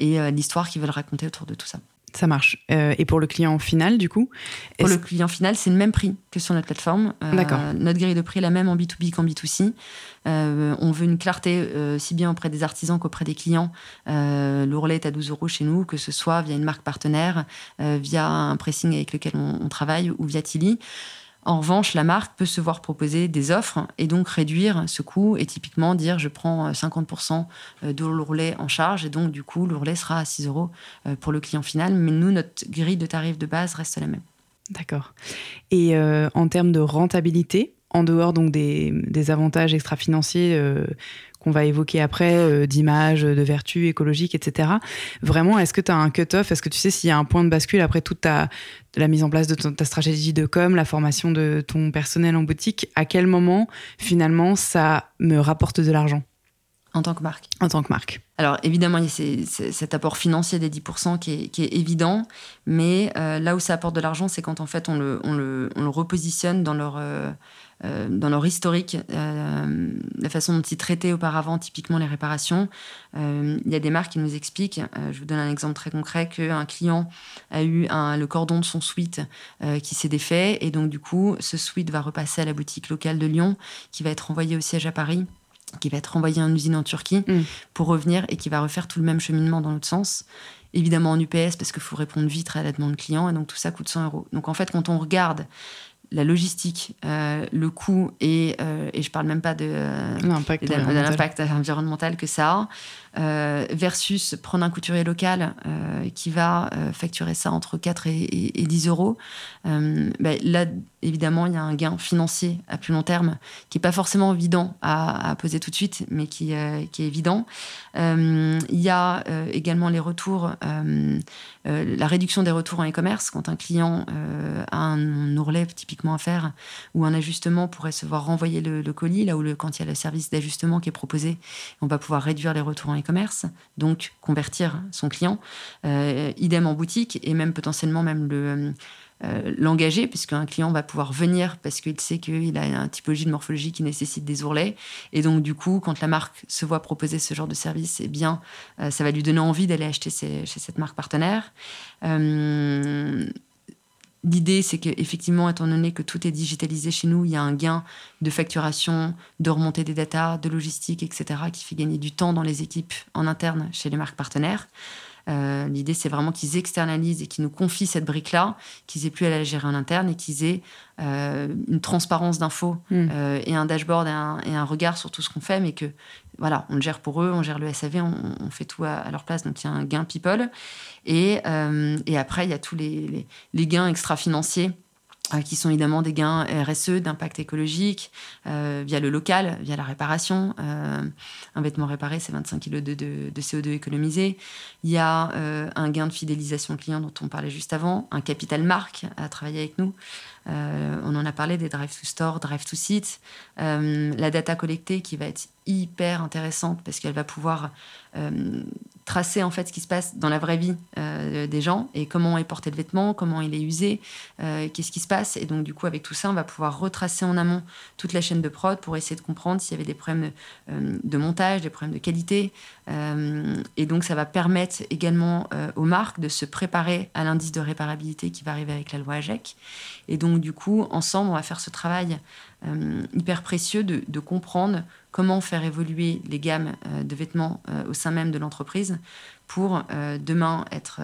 et l'histoire qu'ils veulent raconter autour de tout ça. Ça marche. Euh, et pour le client final, du coup Pour le client final, c'est le même prix que sur notre plateforme. Euh, D'accord. Notre grille de prix est la même en B2B qu'en B2C. Euh, on veut une clarté si bien auprès des artisans qu'auprès des clients. L'ourlet est à 12 euros chez nous, que ce soit via une marque partenaire, via un pressing avec lequel on, on travaille ou via Tilly. En revanche, la marque peut se voir proposer des offres et donc réduire ce coût et typiquement dire je prends 50% euh, euh, de l'ourlet en charge et donc du coup l'ourlet sera à 6 euros euh, pour le client final. Mais nous, notre grille de tarif de base reste la même. D'accord. Et en termes de rentabilité, en dehors donc des, avantages extra-financiers qu'on va évoquer après, euh, d'image, de vertu écologique, etc. Vraiment, est-ce que tu as un cut-off? Est-ce que tu sais s'il y a un point de bascule après toute ta, la mise en place de ta stratégie de com, la formation de ton personnel en boutique? À quel moment, finalement, ça me rapporte de l'argent? En tant que marque En tant que marque. Alors évidemment, il y a cet apport financier des 10% qui est, qui est évident, mais euh, là où ça apporte de l'argent, c'est quand en fait on le, on le, on le repositionne dans leur, euh, euh, dans leur historique, euh, la façon dont ils traitaient auparavant typiquement les réparations. Il y a des marques qui nous expliquent, je vous donne un exemple très concret, qu'un client a eu un, le cordon de son suite qui s'est défait et donc du coup ce suite va repasser à la boutique locale de Lyon qui va être envoyé au siège à Paris qui va être envoyé en usine en Turquie mm. pour revenir et qui va refaire tout le même cheminement dans l'autre sens. Évidemment en UPS parce qu'il faut répondre vite à la demande client et donc tout ça coûte 100 euros. Donc en fait, quand on regarde la logistique, euh, le coût et, euh, et je parle même pas de, euh, l'impact environnemental que ça a, versus prendre un couturier local qui va facturer ça entre 4 et, 10 euros. Ben, là, évidemment, il y a un gain financier à plus long terme qui n'est pas forcément évident à, poser tout de suite, mais qui, euh, qui est évident. il y a également les retours, la réduction des retours en e-commerce. Quand un client a un ourlet typiquement à faire ou un ajustement pourrait se voir renvoyer le, colis, là où quand il y a le service d'ajustement qui est proposé, on va pouvoir réduire les retours en e-commerce, donc convertir son client. idem en boutique et même potentiellement même le euh, l'engager, puisqu'un client va pouvoir venir parce qu'il sait qu'il a une typologie de morphologie qui nécessite des ourlets. Et donc, du coup, quand la marque se voit proposer ce genre de service, eh bien, euh, ça va lui donner envie d'aller acheter chez cette marque partenaire. Euh, l'idée, c'est qu'effectivement, étant donné que tout est digitalisé chez nous, il y a un gain de facturation, de remontée des datas, de logistique, etc., qui fait gagner du temps dans les équipes en interne chez les marques partenaires. Euh, l'idée, c'est vraiment qu'ils externalisent et qu'ils nous confient cette brique-là, qu'ils aient plus à la gérer en interne et qu'ils aient euh, une transparence d'infos hmm. euh, et un dashboard et un, regard sur tout ce qu'on fait, mais que voilà, on le gère pour eux, on gère le SAV, on, fait tout à, leur place. Donc il y a un gain people. Et, et après, il y a tous les, les gains extra-financiers qui sont évidemment des gains RSE, d'impact écologique, euh, via le local, via la réparation. Euh, un vêtement réparé, c'est 25 kg de, CO2 économisé. Il y a un gain de fidélisation client dont on parlait juste avant, un capital marque à travailler avec nous. On en a parlé des drive to store, drive to site, la data collectée qui va être hyper intéressante parce qu'elle va pouvoir euh, tracer en fait ce qui se passe dans la vraie vie euh, des gens et comment est porté le vêtement, comment il est usé, euh, qu'est-ce qui se passe. Et donc du coup avec tout ça, on va pouvoir retracer en amont toute la chaîne de prod pour essayer de comprendre s'il y avait des problèmes de, montage, des problèmes de qualité. Et donc ça va permettre également aux marques de se préparer à l'indice de réparabilité qui va arriver avec la loi AGEC. Et donc du coup ensemble, on va faire ce travail hyper précieux de, de comprendre comment faire évoluer les gammes euh, de vêtements euh, au sein même de l'entreprise pour euh, demain être,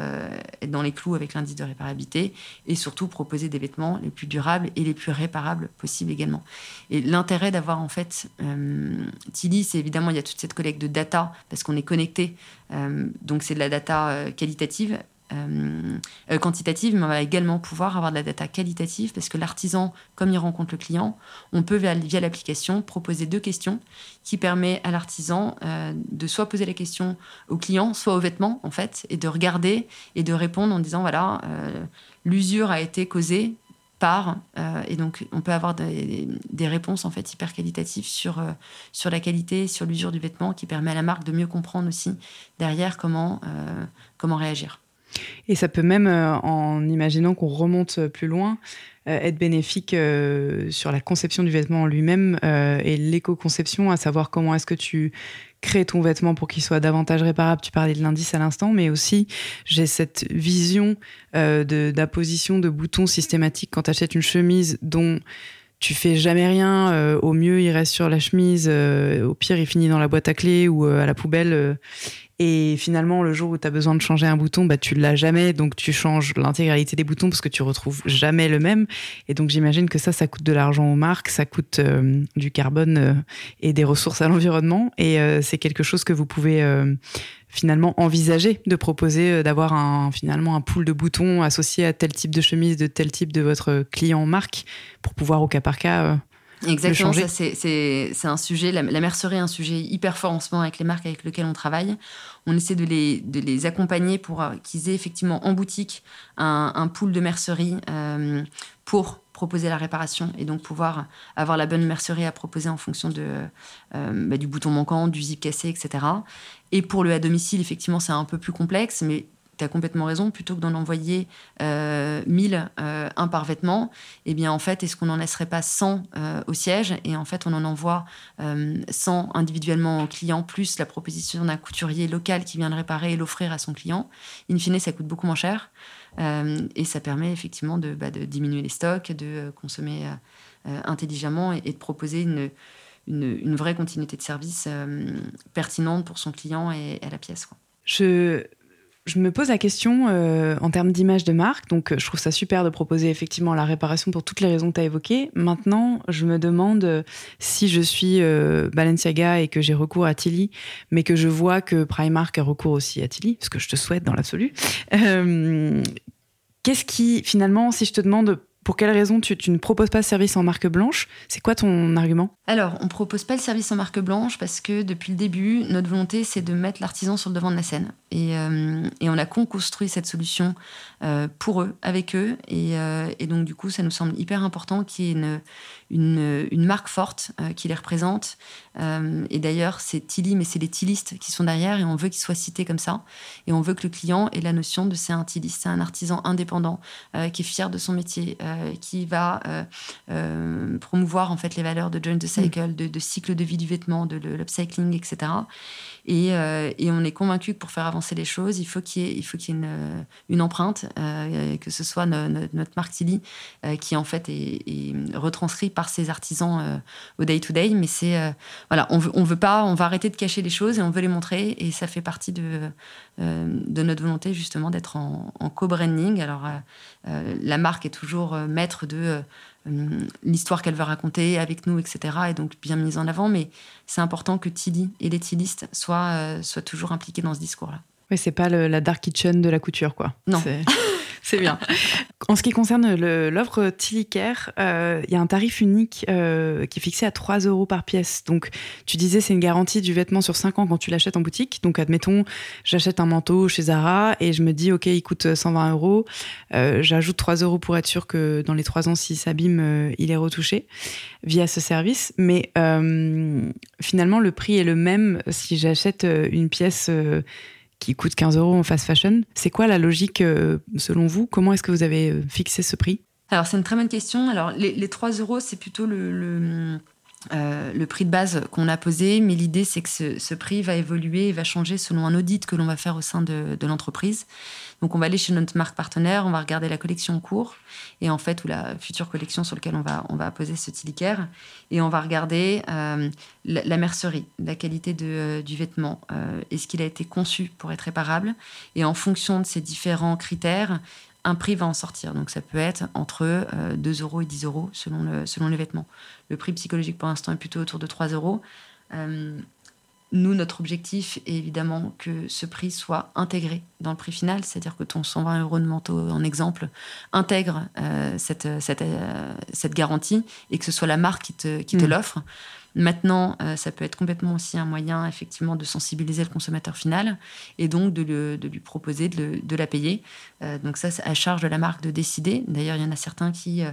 dans les clous avec l'indice de réparabilité et surtout proposer des vêtements les plus durables et les plus réparables possibles également. Et l'intérêt d'avoir en fait Tilly, c'est évidemment il y a toute cette collecte de data parce qu'on est connecté, donc c'est de la data qualitative euh, euh, quantitative, mais on va également pouvoir avoir de la data qualitative parce que l'artisan, comme il rencontre le client, on peut via, l'application proposer deux questions qui permet à l'artisan euh, de soit poser la question au client, soit au vêtement en fait, et de regarder et de répondre en disant voilà l'usure a été causée par et donc on peut avoir des, réponses en fait hyper qualitatives sur sur la qualité, sur l'usure du vêtement, qui permet à la marque de mieux comprendre aussi derrière comment comment réagir. Et ça peut même, euh, en imaginant qu'on remonte plus loin, euh, être bénéfique euh, sur la conception du vêtement en lui-même et l'éco-conception, à savoir comment est-ce que tu crées ton vêtement pour qu'il soit davantage réparable. Tu parlais de l'indice à l'instant, mais aussi j'ai cette vision d'apposition de, boutons systématiques quand tu achètes une chemise dont tu fais jamais rien. au mieux, il reste sur la chemise. au pire, il finit dans la boîte à clés ou à la poubelle. Et finalement, le jour où tu as besoin de changer un bouton, bah, tu l'as jamais. Donc, tu changes l'intégralité des boutons parce que tu retrouves jamais le même. Et donc, j'imagine que ça, ça coûte de l'argent aux marques, ça coûte euh, du carbone euh, et des ressources à l'environnement. Et euh, c'est quelque chose que vous pouvez finalement envisager de proposer d'avoir un, finalement un pool de boutons associé à tel type de chemise, de tel type de votre client marque pour pouvoir au cas par cas Exactement, ça c'est un sujet, la, mercerie est un sujet hyper fort en ce moment avec les marques avec lesquelles on travaille. On essaie de les, de les accompagner pour euh, qu'ils aient effectivement en boutique un, un pool de mercerie euh, pour proposer la réparation et donc pouvoir avoir la bonne mercerie à proposer en fonction de, euh, bah, du bouton manquant, du zip cassé, etc. Et pour le à domicile, effectivement, c'est un peu plus complexe, mais tu as complètement raison, plutôt que d'en envoyer euh, 1000, euh, un par vêtement, eh bien en fait, est-ce qu'on n'en laisserait pas 100 euh, au siège? Et en fait, on en envoie 100 euh, individuellement au client, plus la proposition d'un couturier local qui vient le réparer et l'offrir à son client. In fine, ça coûte beaucoup moins cher. et ça permet effectivement de, bah, diminuer les stocks, de consommer intelligemment et, de proposer une, vraie continuité de service pertinente pour son client et, à la pièce. Je je me pose la question euh, en termes d'image de marque. Donc, je trouve ça super de proposer effectivement la réparation pour toutes les raisons que tu as évoquées. Maintenant, je me demande euh, si je suis euh, Balenciaga et que j'ai recours à Tilly, mais que je vois que Primark a recours aussi à Tilly, ce que je te souhaite dans l'absolu. Qu'est-ce qui, finalement, si je te demande Pour quelle raison tu, ne proposes pas ce service en marque blanche C'est quoi ton argument? Alors, on ne propose pas le service en marque blanche parce que depuis le début, notre volonté, c'est de mettre l'artisan sur le devant de la scène. Et, euh, on a construit cette solution euh, pour eux, avec eux. Euh, et, donc, du coup, ça nous semble hyper important qu'il y ait une, une, marque forte qui les représente. et d'ailleurs, c'est Tilly, mais c'est les Tillistes qui sont derrière et on veut qu'ils soient cités comme ça. Et on veut que le client ait la notion de c'est un Tilliste, c'est un artisan indépendant qui est fier de son métier, qui va promouvoir en fait les valeurs de join the cycle, de, cycle de vie du vêtement, de l'upcycling, etc. Et, on est convaincu que pour faire avancer les choses, il faut qu'il y ait, ait une, empreinte, que ce soit notre marque Tilly, qui en fait est, est retranscrit par ses artisans au day to day. Mais c'est voilà, on veut, veut pas, on va arrêter de cacher les choses et on veut les montrer. Et ça fait partie de notre volonté justement d'être en, co-branding. Alors la marque est toujours maître de euh, euh, l'histoire qu'elle veut raconter avec nous, etc. Et donc bien mise en avant. Mais c'est important que Tilly et les Tillistes soient, euh, soient toujours impliqués dans ce discours-là. Oui, c'est pas la dark kitchen de la couture, quoi. Non. C'est bien. En ce qui concerne l'offre Tillicare, euh, il y a un tarif unique euh, qui est fixé à 3 euros par pièce. Donc, tu disais, c'est une garantie du vêtement sur 5 ans quand tu l'achètes en boutique. Donc, admettons, j'achète un manteau chez Zara et je me dis, OK, il coûte 120 euros. Euh, j'ajoute 3 euros pour être sûr que dans les 3 ans, s'il s'abîme, il est retouché via ce service. Mais finalement, le prix est le même si j'achète une pièce qui coûte 15 euros en fast fashion. C'est quoi la logique euh, selon vous? Comment est-ce que vous avez euh, fixé ce prix? Alors c'est une très bonne question. Alors les, 3 euros, c'est plutôt le, euh, le, prix de base qu'on a posé, mais l'idée c'est que ce, prix va évoluer et va changer selon un audit que l'on va faire au sein de, l'entreprise. Donc on va aller chez notre marque partenaire, on va regarder la collection en cours et en fait ou la future collection sur laquelle on va on va poser ce tilicaire et on va regarder euh, la, mercerie, la qualité euh, du vêtement, est-ce qu'il a été conçu pour être réparable? Et en fonction de ces différents critères, un prix va en sortir. Donc ça peut être entre 2 euros et 10 euros selon le, selon les vêtements. Le prix psychologique pour l'instant est plutôt autour de 3 euros. Nous, notre objectif est évidemment que ce prix soit intégré dans le prix final, c'est-à-dire que ton 120 euros de manteau, en exemple, intègre euh, cette, cette, euh, cette, garantie et que ce soit la marque qui te, qui te mm. l'offre. Maintenant, euh, ça peut être complètement aussi un moyen, effectivement, de sensibiliser le consommateur final et donc de, de lui proposer de, de la payer. Donc ça, c'est à charge de la marque de décider. D'ailleurs, il y en a certains qui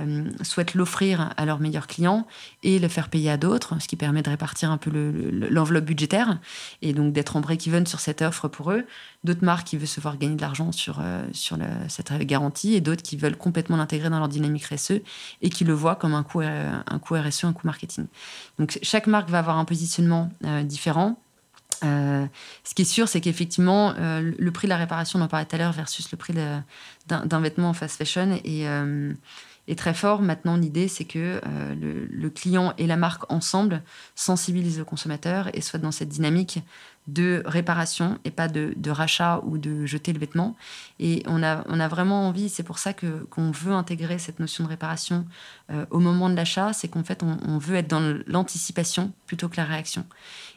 euh, souhaitent l'offrir à leurs meilleurs clients et le faire payer à d'autres, ce qui permet de répartir un peu l'enveloppe budgétaire et donc d'être en break-even sur cette offre pour eux. D'autres marques qui veulent se voir gagner de l'argent sur, euh, sur cette garantie et d'autres qui veulent complètement l'intégrer dans leur dynamique RSE et qui le voient comme un coût, euh, un coût RSE, un coût marketing. Donc chaque marque va avoir un positionnement différent. Ce qui est sûr, c'est qu'effectivement, le prix de la réparation, on parlait tout à l'heure, versus le prix d'un vêtement en fast fashion. Et, est très fort. Maintenant, l'idée, c'est que euh, le, client et la marque ensemble sensibilisent le consommateur et soient dans cette dynamique de réparation et pas de, rachat ou de jeter le vêtement. Et on a, on a vraiment envie, c'est pour ça que, qu'on veut intégrer cette notion de réparation euh, au moment de l'achat, c'est qu'en fait, on, veut être dans l'anticipation plutôt que la réaction.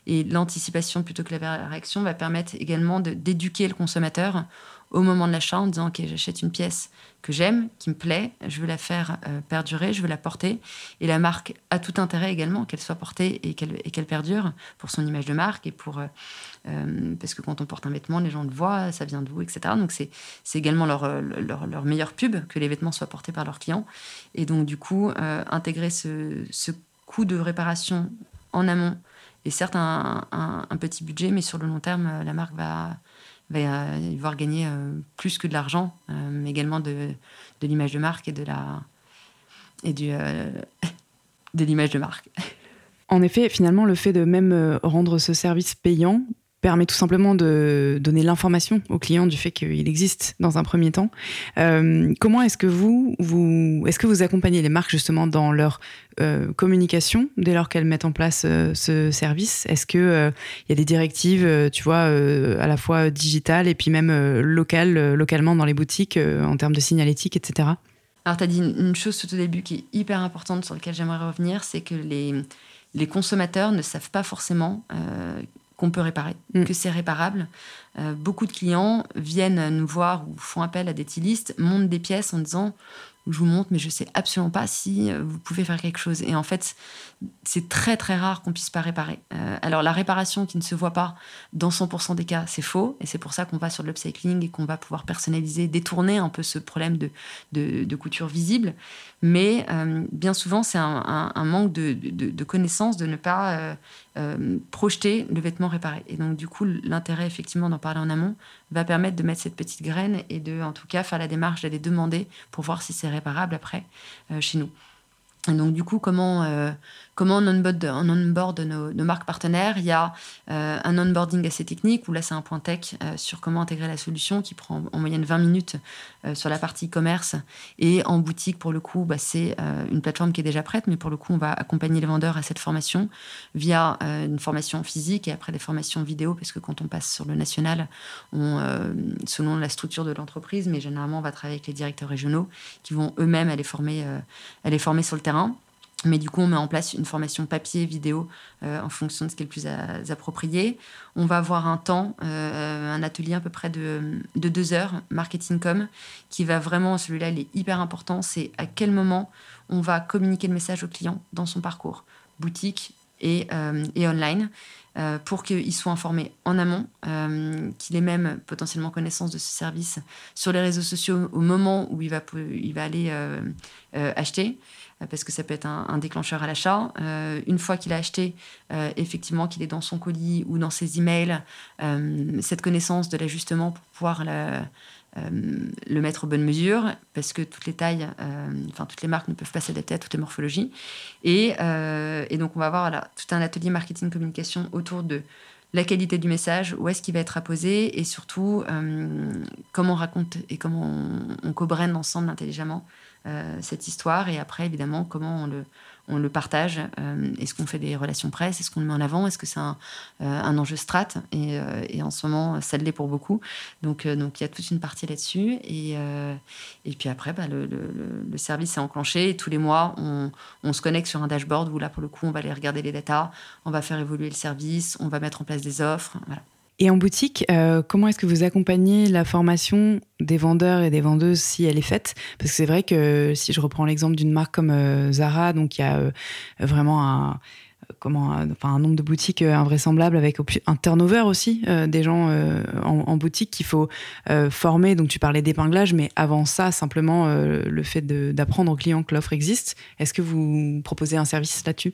Et l'anticipation plutôt que la réaction va permettre également d'éduquer le consommateur au moment de l'achat en disant, OK, j'achète une pièce que j'aime, qui me plaît, je veux la faire euh, perdurer, je veux la porter. Et la marque a tout intérêt également qu'elle soit portée et qu'elle, perdure pour son image de marque et pour... Euh, euh, parce que quand on porte un vêtement, les gens le voient, ça vient vous, etc. Donc c'est, également leur, leur, pub que les vêtements soient portés par leurs clients. Et donc du coup, intégrer ce, ce coût de réparation en amont est certes un, un, petit budget, mais sur le long terme, la marque va, va euh, voir gagner euh, plus que de l'argent, euh, mais également de, de l'image de marque et de la et du de l'image de marque. En effet, finalement, le fait de même rendre ce service payant permet tout simplement de donner l'information au client du fait qu'il existe dans un premier temps. Euh, comment est-ce que vous, vous est-ce que vous accompagnez les marques justement dans leur euh, communication dès lors qu'elles mettent en place euh, ce service? Est-ce que il y a des directives, tu vois, à la fois digitales et puis même locales, localement dans les boutiques en termes de signalétique, etc. Alors, tu as dit une chose tout au début qui est hyper importante sur laquelle j'aimerais revenir, c'est que les, les consommateurs ne savent pas forcément qu'on peut réparer, mm. que c'est réparable. Euh, beaucoup de clients viennent nous voir ou font appel à des stylistes, montent des pièces en disant je vous montre, mais je sais absolument pas si euh, vous pouvez faire quelque chose. Et en fait, c'est très très rare qu'on puisse pas réparer. Euh, alors la réparation qui ne se voit pas dans 100% des cas, c'est faux, et c'est pour ça qu'on va sur l'upcycling et qu'on va pouvoir personnaliser, détourner un peu ce problème de, de, couture visible. Mais euh, bien souvent, c'est un, manque de, de, connaissances de ne pas projeter le vêtement réparé. Et donc du coup, l'intérêt effectivement d'en parler en amont va permettre de mettre cette petite graine et de, en tout cas, faire la démarche d'aller demander pour voir si c'est réparable après chez nous. Donc, du coup, comment, euh, comment on onboard, on nos, nos, marques partenaires Il y a euh, un onboarding assez technique, où là, c'est un point tech euh, sur comment intégrer la solution qui prend en moyenne 20 minutes sur la partie commerce. Et en boutique, pour le coup, bah, c'est une plateforme qui est déjà prête, mais pour le coup, on va accompagner les vendeurs à cette formation via une formation physique et après des formations vidéo, parce que quand on passe sur le national, on, selon la structure de l'entreprise, mais généralement, on va travailler avec les directeurs régionaux qui vont eux-mêmes aller former, aller former sur le terrain mais du coup, on met en place une formation papier, vidéo, euh, en fonction de ce qui est le plus approprié. On va avoir un temps, euh, un atelier à peu près de, deux heures, marketing com, qui va vraiment, celui-là, il est hyper important, c'est à quel moment on va communiquer le message au client dans son parcours, boutique et, euh, et online. pour qu'il soit informé en amont, qu'il ait même potentiellement connaissance de ce service sur les réseaux sociaux au moment où il va, il va aller acheter. Euh, parce que ça peut être un, déclencheur à l'achat. Euh, une fois qu'il a acheté, euh, effectivement, qu'il est dans son colis ou dans ses emails, cette connaissance de l'ajustement pour pouvoir le mettre aux bonnes mesures, parce que toutes les tailles, enfin toutes les marques ne peuvent pas s'adapter à toutes les morphologies. Et, donc on va avoir tout un atelier marketing communication autour de la qualité du message, où est-ce qu'il va être apposé, et surtout comment on raconte et comment on, on co-brand ensemble intelligemment euh, cette histoire et après, évidemment, comment on le, partage. Euh, est-ce qu'on fait des relations presse Est-ce qu'on le met en avant Est-ce que c'est un, euh, enjeu strat et, en ce moment, ça l'est pour beaucoup. Donc, donc il y a toute une partie là-dessus. Et, et puis après, bah, le, service est enclenché et tous les mois, on, on, se connecte sur un dashboard où là, pour le coup, on va aller regarder les datas, on va faire évoluer le service, on va mettre en place des offres. Voilà. Et en boutique, euh, comment est-ce que vous accompagnez la formation des vendeurs et des vendeuses si elle est faite? Parce que c'est vrai que si je reprends l'exemple d'une marque comme euh, Zara, donc il y a euh, vraiment un, nombre de boutiques invraisemblable avec un turnover aussi des gens en, boutique qu'il faut former. Donc tu parlais d'épinglage, mais avant ça, simplement le fait d'apprendre aux clients que l'offre existe. Est-ce que vous proposez un service là-dessus?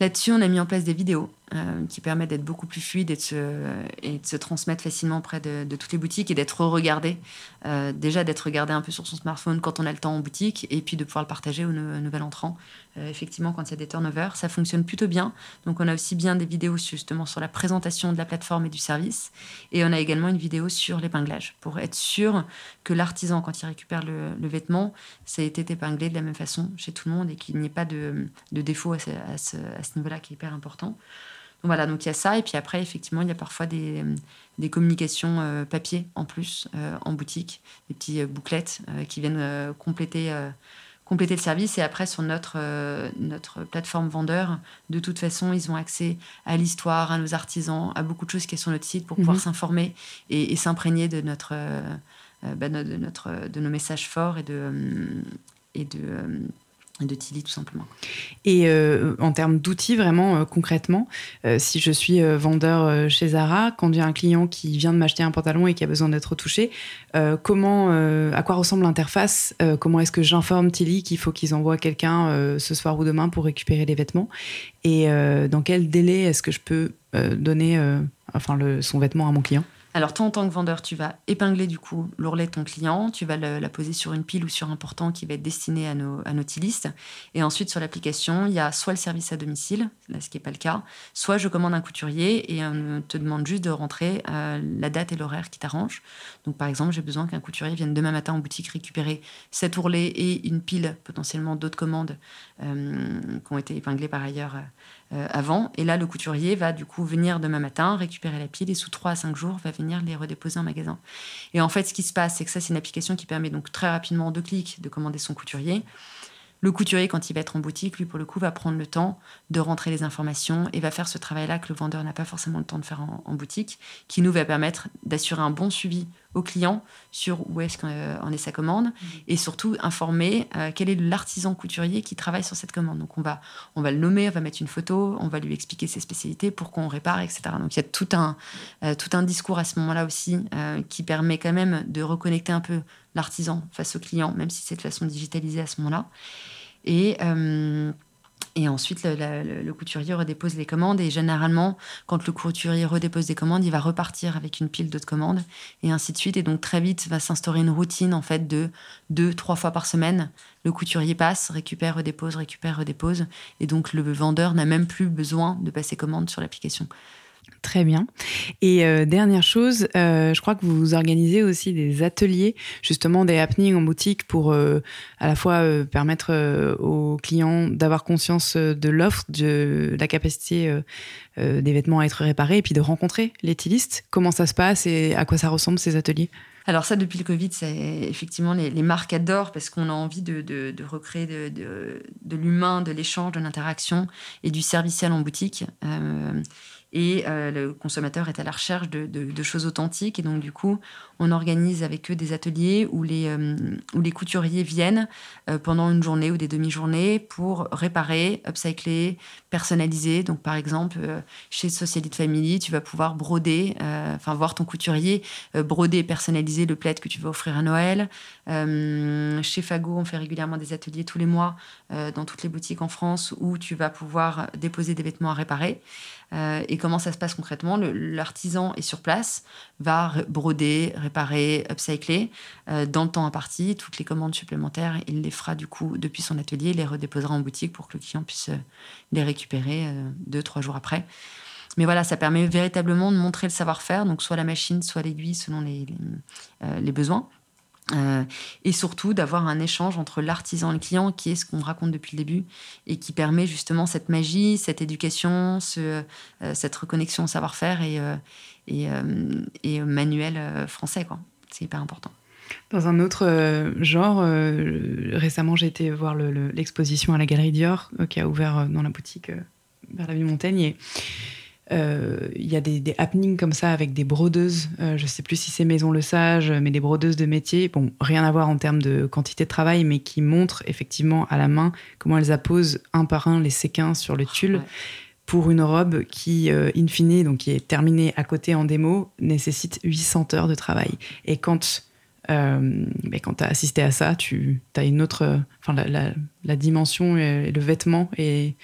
Là-dessus, on a mis en place des vidéos euh, qui permet d'être beaucoup plus fluide et de se, et de se transmettre facilement auprès de, toutes les boutiques et d'être regardé. Euh, déjà d'être regardé un peu sur son smartphone quand on a le temps en boutique et puis de pouvoir le partager au nouvel entrant. Euh, effectivement, quand il y a des turnovers, ça fonctionne plutôt bien. Donc on a aussi bien des vidéos justement sur la présentation de la plateforme et du service et on a également une vidéo sur l'épinglage pour être sûr que l'artisan, quand il récupère le, vêtement, ça a été épinglé de la même façon chez tout le monde et qu'il n'y ait pas de, défaut à ce, à ce niveau-là qui est hyper important voilà, donc il y a ça. Et puis après, effectivement, il y a parfois des, des communications euh, papier en plus, euh, en boutique, des petites euh, bouclettes qui viennent compléter, compléter le service. Et après, sur notre, notre plateforme vendeur, de toute façon, ils ont accès à l'histoire, à nos artisans, à beaucoup de choses qui sont sur notre site pour pouvoir mhm. s'informer et, s'imprégner de notre, bah, de, notre, de nos messages forts et de, et de de Tilly tout simplement. Et euh, en termes d'outils, vraiment euh, concrètement, euh, si je suis vendeur chez Zara, quand j'ai un client qui vient de m'acheter un pantalon et qui a besoin d'être retouché, comment, à quoi ressemble l'interface Comment est-ce que j'informe Tilly qu'il faut qu'ils envoient quelqu'un ce soir ou demain pour récupérer les vêtements? Et dans quel délai est-ce que je peux donner enfin, son vêtement à mon client? Alors, toi, en tant que vendeur, tu vas épingler du coup l'ourlet de ton client, tu vas la poser sur une pile ou sur un portant qui va être destiné à nos, à Et ensuite, sur l'application, il y a soit le service à domicile, là, ce qui n'est pas le cas, soit je commande un couturier et on te demande juste de rentrer euh, la date et l'horaire qui t'arrange. Donc, par exemple, j'ai besoin qu'un couturier vienne demain matin en boutique récupérer cet ourlet et une pile, potentiellement d'autres commandes euh, qui ont été épinglées par ailleurs. Euh, avant. Et là, le couturier va du coup venir demain matin, récupérer la pile et sous 3 à 5 jours, va venir les redéposer en magasin. Et en fait, ce qui se passe, c'est que ça, c'est une application qui permet donc très rapidement, en deux clics, de commander son couturier. Le couturier, quand il va être en boutique, lui, pour le coup, va prendre le temps de rentrer les informations et va faire ce travail-là que le vendeur n'a pas forcément le temps de faire en, boutique, qui nous va permettre d'assurer un bon suivi au client sur où est-ce qu'en est sa commande mmh. et surtout informer quel est l'artisan couturier qui travaille sur cette commande. Donc on va, on va le nommer, on va mettre une photo, on va lui expliquer ses spécialités pour qu'on répare, etc. Donc il y a tout un, tout un discours à ce moment-là aussi qui permet quand même de reconnecter un peu l'artisan face au client, même si c'est de façon digitalisée à ce moment-là. Et, euh, et ensuite, le, couturier redépose les commandes. Et généralement, quand le couturier redépose des commandes, il va repartir avec une pile d'autres commandes, et ainsi de suite. Et donc, très vite, va s'instaurer une routine, en fait, de deux, trois fois par semaine. Le couturier passe, récupère, redépose, récupère, redépose. Et donc, le vendeur n'a même plus besoin de passer commande sur l'application. Très bien. Et euh, dernière chose, euh, je crois que vous organisez aussi des ateliers, justement des happenings en boutique pour euh, à la fois permettre aux clients d'avoir conscience de l'offre, de la capacité des vêtements à être réparés, et puis de rencontrer les stylistes. Comment ça se passe et à quoi ça ressemble ces ateliers? Alors ça, depuis le Covid, c'est effectivement les, marques adorent parce qu'on a envie de, recréer de, de l'humain, de l'échange, de l'interaction et du serviciel en boutique et euh, le consommateur est à la recherche de, choses authentiques. Et donc, du coup, on organise avec eux des ateliers où les, euh, où les couturiers viennent euh, pendant une journée ou des demi-journées pour réparer, upcycler, personnaliser. Donc, par exemple, chez Socialite Family, tu vas pouvoir broder, enfin, voir ton couturier broder et personnaliser le plaid que tu vas offrir à Noël. chez Fago, on fait régulièrement des ateliers tous les mois dans toutes les boutiques en France où tu vas pouvoir déposer des vêtements à réparer. Euh, et comment ça se passe concrètement L'artisan est sur place, va broder, réparer, upcycler euh, dans le temps imparti. Toutes les commandes supplémentaires, il les fera du coup depuis son atelier, les redéposera en boutique pour que le client puisse euh, les récupérer deux, trois jours après. Mais voilà, ça permet véritablement de montrer le savoir-faire, donc soit la machine, soit l'aiguille, selon les, les besoins. Euh, et surtout d'avoir un échange entre l'artisan et le client, qui est ce qu'on raconte depuis le début, et qui permet justement cette magie, cette éducation, euh, cette reconnexion au savoir-faire et, euh, et, manuel français. C'est hyper important. Dans un autre genre, récemment j'ai été voir l'exposition à la Galerie Dior, qui a ouvert dans la boutique vers la ville Montaigne. Et euh, il y a des, happenings comme ça avec des brodeuses. Euh, je ne sais plus si c'est Maison Le Sage, mais des brodeuses de métier. Bon, rien à voir en termes de quantité de travail, mais qui montrent effectivement à la main comment elles apposent un par un les séquins sur le tulle. Pour une robe qui, euh, in fine, donc qui est terminée à côté en démo, nécessite 800 heures de travail. Et quand mais quand tu as assisté à ça, tu as une autre. Enfin, la, dimension et le vêtement et,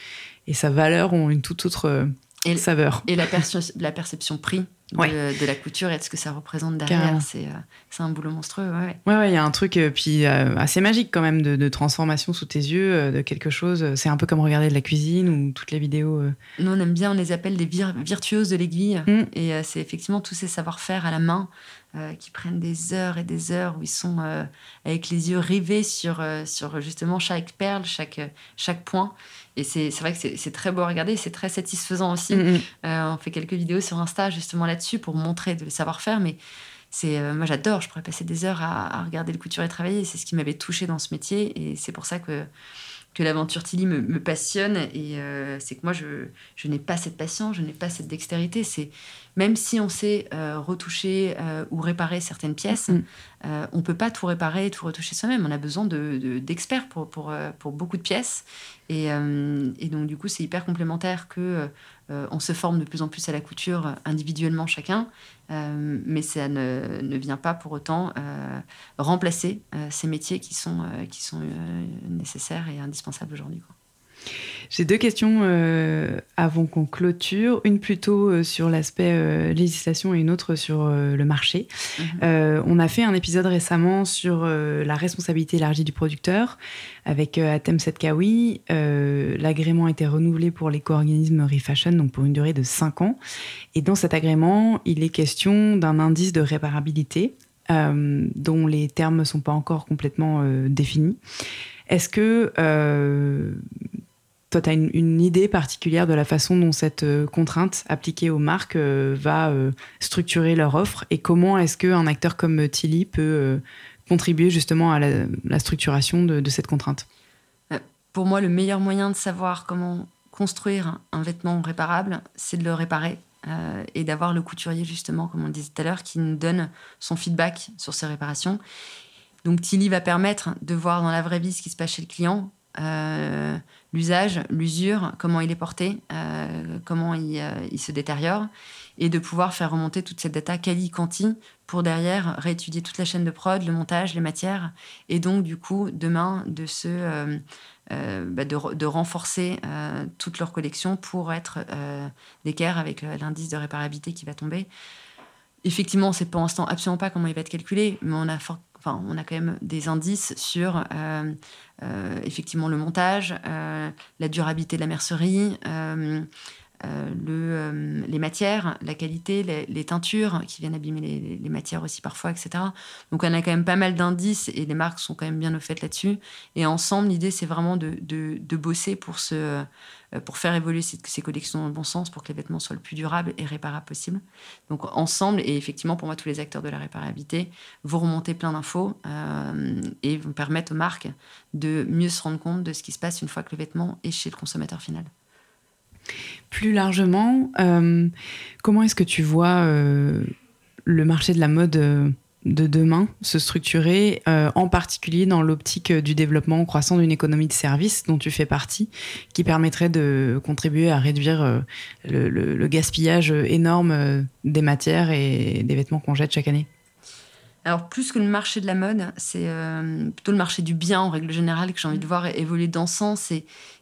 et, sa valeur ont une toute autre et, saveur. Et la, la perception prix de, la couture et de ce que ça représente derrière, euh, c'est un boulot monstrueux. Ouais, ouais, il y a un truc euh, puis euh, assez magique quand même de, transformation sous tes yeux de quelque chose. C'est un peu comme regarder de la cuisine ou toutes les vidéos. Nous, on aime bien, on les appelle des virtuoses de l'aiguille. Mm. Et c'est effectivement tous ces savoir-faire à la main qui prennent des heures et des heures où ils sont avec les yeux rivés sur, sur justement chaque perle, chaque, chaque point. Et c'est vrai que c'est très beau à regarder, c'est très satisfaisant aussi. Mm, mm. Euh, on fait quelques vidéos sur Insta justement là-dessus pour montrer le savoir-faire, mais c'est euh, moi j'adore, je pourrais passer des heures à, regarder le couturier travailler, c'est ce qui m'avait touché dans ce métier, et c'est pour ça que que l'aventure Tilly me, passionne et euh, c'est que moi je, je n'ai pas cette patience, je n'ai pas cette dextérité. C'est même si on sait euh, retoucher euh, ou réparer certaines pièces, mm. on peut pas tout réparer et tout retoucher soi-même. On a besoin de, d'experts pour, pour, pour, beaucoup de pièces et, et donc du coup c'est hyper complémentaire que on se forme de plus en plus à la couture individuellement chacun euh, mais ça ne, ne, vient pas pour autant euh, remplacer euh, ces métiers qui sont, qui sont nécessaires et indispensables aujourd'hui. J'ai deux questions avant qu'on clôture. Une plutôt sur l'aspect législation et une autre sur le marché. Mhm. on a fait un épisode récemment sur la responsabilité élargie du producteur avec Atem Setkawi. L'agrément a été renouvelé pour l'éco-organisme Refashion, donc pour une durée de 5 ans. Et dans cet agrément, il est question d'un indice de réparabilité dont les termes ne sont pas encore complètement définis. Est-ce que toi, tu as une, idée particulière de la façon dont cette euh, contrainte appliquée aux marques euh, va euh, structurer leur offre et comment est-ce qu'un acteur comme Tilly peut contribuer justement à la, structuration de, cette contrainte? Pour moi, le meilleur moyen de savoir comment construire un vêtement réparable, c'est de le réparer et d'avoir le couturier, justement, comme on disait tout à l'heure, qui nous donne son feedback sur ces réparations. Donc Tilly va permettre de voir dans la vraie vie ce qui se passe chez le client, l'usage, l'usure, comment il est porté, comment il, il, se détériore, et de pouvoir faire remonter toute cette data quali-quanti pour derrière réétudier toute la chaîne de prod, le montage, les matières, et donc du coup demain de se euh, euh, bah, de, renforcer euh, toute leur collection pour être d'équerre avec l'indice de réparabilité qui va tomber. Effectivement, on ne sait pour l'instant absolument pas comment il va être calculé, mais on a, enfin, on a quand même des indices sur effectivement le montage, la durabilité de la mercerie, euh, euh, les matières, la qualité, les, teintures qui viennent abîmer les, matières aussi parfois, etc. Donc on a quand même pas mal d'indices et les marques sont quand même bien au fait là-dessus. Et ensemble, l'idée c'est vraiment de, bosser euh, pour faire évoluer ces, ces, collections dans le bon sens, pour que les vêtements soient le plus durables et réparables possible. Donc ensemble, et effectivement pour moi tous les acteurs de la réparabilité, vont remonter plein d'infos et vont permettre aux marques de mieux se rendre compte de ce qui se passe une fois que le vêtement est chez le consommateur final. Plus largement, euh, comment est-ce que tu vois euh, le marché de la mode euh, de demain se structurer, en particulier dans l'optique du développement croissant d'une économie de services dont tu fais partie, qui permettrait de contribuer à réduire le gaspillage énorme des matières et des vêtements qu'on jette chaque année? Alors, plus que le marché de la mode, c'est euh, plutôt le marché du bien en règle générale que j'ai envie de voir évoluer dans ce sens.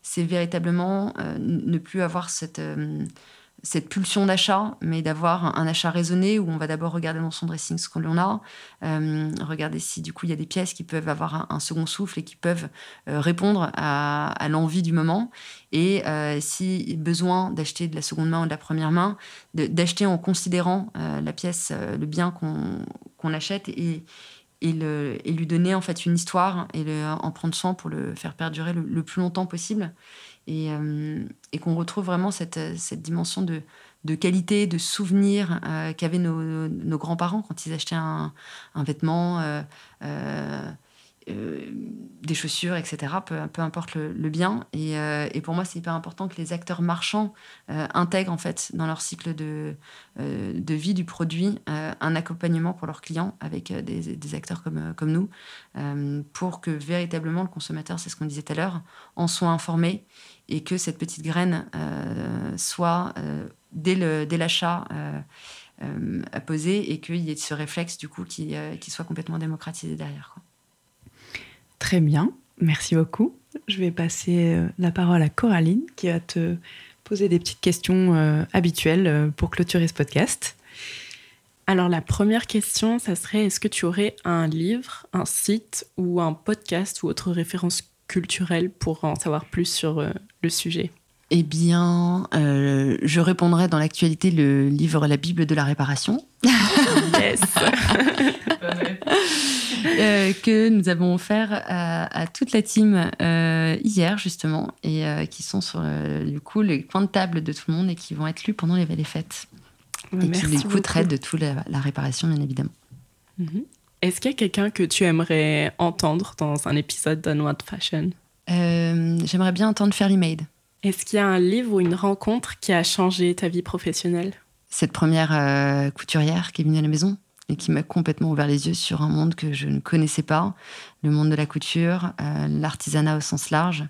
C'est véritablement euh, ne plus avoir cette, euh, cette pulsion d'achat, mais d'avoir un achat raisonné où on va d'abord regarder dans son dressing ce qu'on a, euh, regarder si du coup il y a des pièces qui peuvent avoir un, second souffle et qui peuvent euh, répondre à, l'envie du moment. Et euh, si besoin d'acheter de la seconde main ou de la première main, d'acheter en considérant la pièce, le bien qu'on achète et, et, le, et, lui donner en fait une histoire et le, en prendre soin pour le faire perdurer le plus longtemps possible et, euh, et qu'on retrouve vraiment cette, cette dimension de, de, qualité, de souvenir euh, qu'avaient nos, grands-parents quand ils achetaient un, vêtement. Euh, euh, des chaussures, etc., peu, peu importe le, bien. Et, et, pour moi, c'est hyper important que les acteurs marchands intègrent en fait dans leur cycle de, de vie du produit un accompagnement pour leurs clients avec des, des acteurs comme, comme nous, pour que véritablement le consommateur, c'est ce qu'on disait tout à l'heure, en soit informé et que cette petite graine soit dès l'achat. à poser et qu'il y ait ce réflexe du coup qui, qui soit complètement démocratisé derrière. Très bien, merci beaucoup. Je vais passer euh, la parole à Coraline qui va te poser des petites questions euh, habituelles euh, pour clôturer ce podcast. Alors la première question, ça serait est-ce que tu aurais un livre, un site ou un podcast ou autre référence culturelle pour en savoir plus sur le sujet eh bien, je répondrai dans l'actualité le livre La Bible de la réparation. yes Euh, que nous avons offert à, toute la team euh, hier justement et euh, qui sont sur du coup les coins de table de tout le monde et qui vont être lus pendant les, les fêtes et qui du coup traitent de toute la, réparation bien évidemment. Mhm. Est-ce qu'il y a quelqu'un que tu aimerais entendre dans un épisode d'Unward Fashion? J'aimerais bien entendre Fairly Made. Est-ce qu'il y a un livre ou une rencontre qui a changé ta vie professionnelle? Cette première couturière qui est venue à la maison et qui m'a complètement ouvert les yeux sur un monde que je ne connaissais pas, le monde de la couture, euh, l'artisanat au sens large,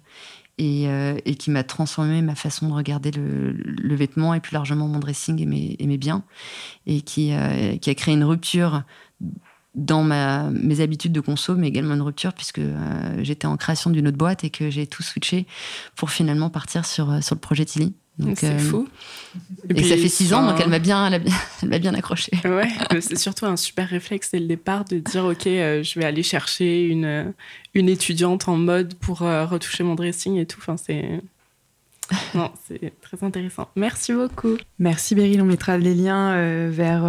et, euh, et qui m'a transformé ma façon de regarder le, le, vêtement et plus largement mon dressing et mes, et mes biens, et qui, euh, qui, a créé une rupture dans ma, mes habitudes de conso, mais également une rupture puisque j'étais en création d'une autre boîte et que j'ai tout switché pour finalement partir sur, sur le projet Tilly. C'est euh, fou. Et, ça fait six ans, donc elle m'a bien, elle m'a bien accroché. Ouais, c'est surtout un super réflexe dès le départ de dire ok, euh, je vais aller chercher une, une étudiante en mode pour euh, retoucher mon dressing et tout. Enfin, c'est non, c'est très intéressant. Merci beaucoup. Merci Beryl, on mettra les liens vers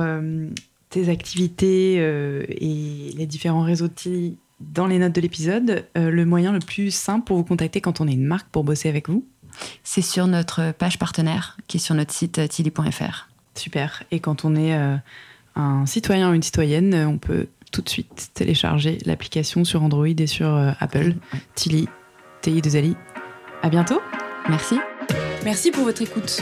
tes activités et les différents réseaux de dans les notes de l'épisode. le moyen le plus simple pour vous contacter quand on est une marque pour bosser avec vous? C'est sur notre page partenaire qui est sur notre site euh, tilly.fr. Super. Et quand on est euh, un citoyen ou une citoyenne, euh, on peut tout de suite télécharger l'application sur Android et sur Apple. Tilly, TI2Ali. À bientôt. Merci. Merci pour votre écoute.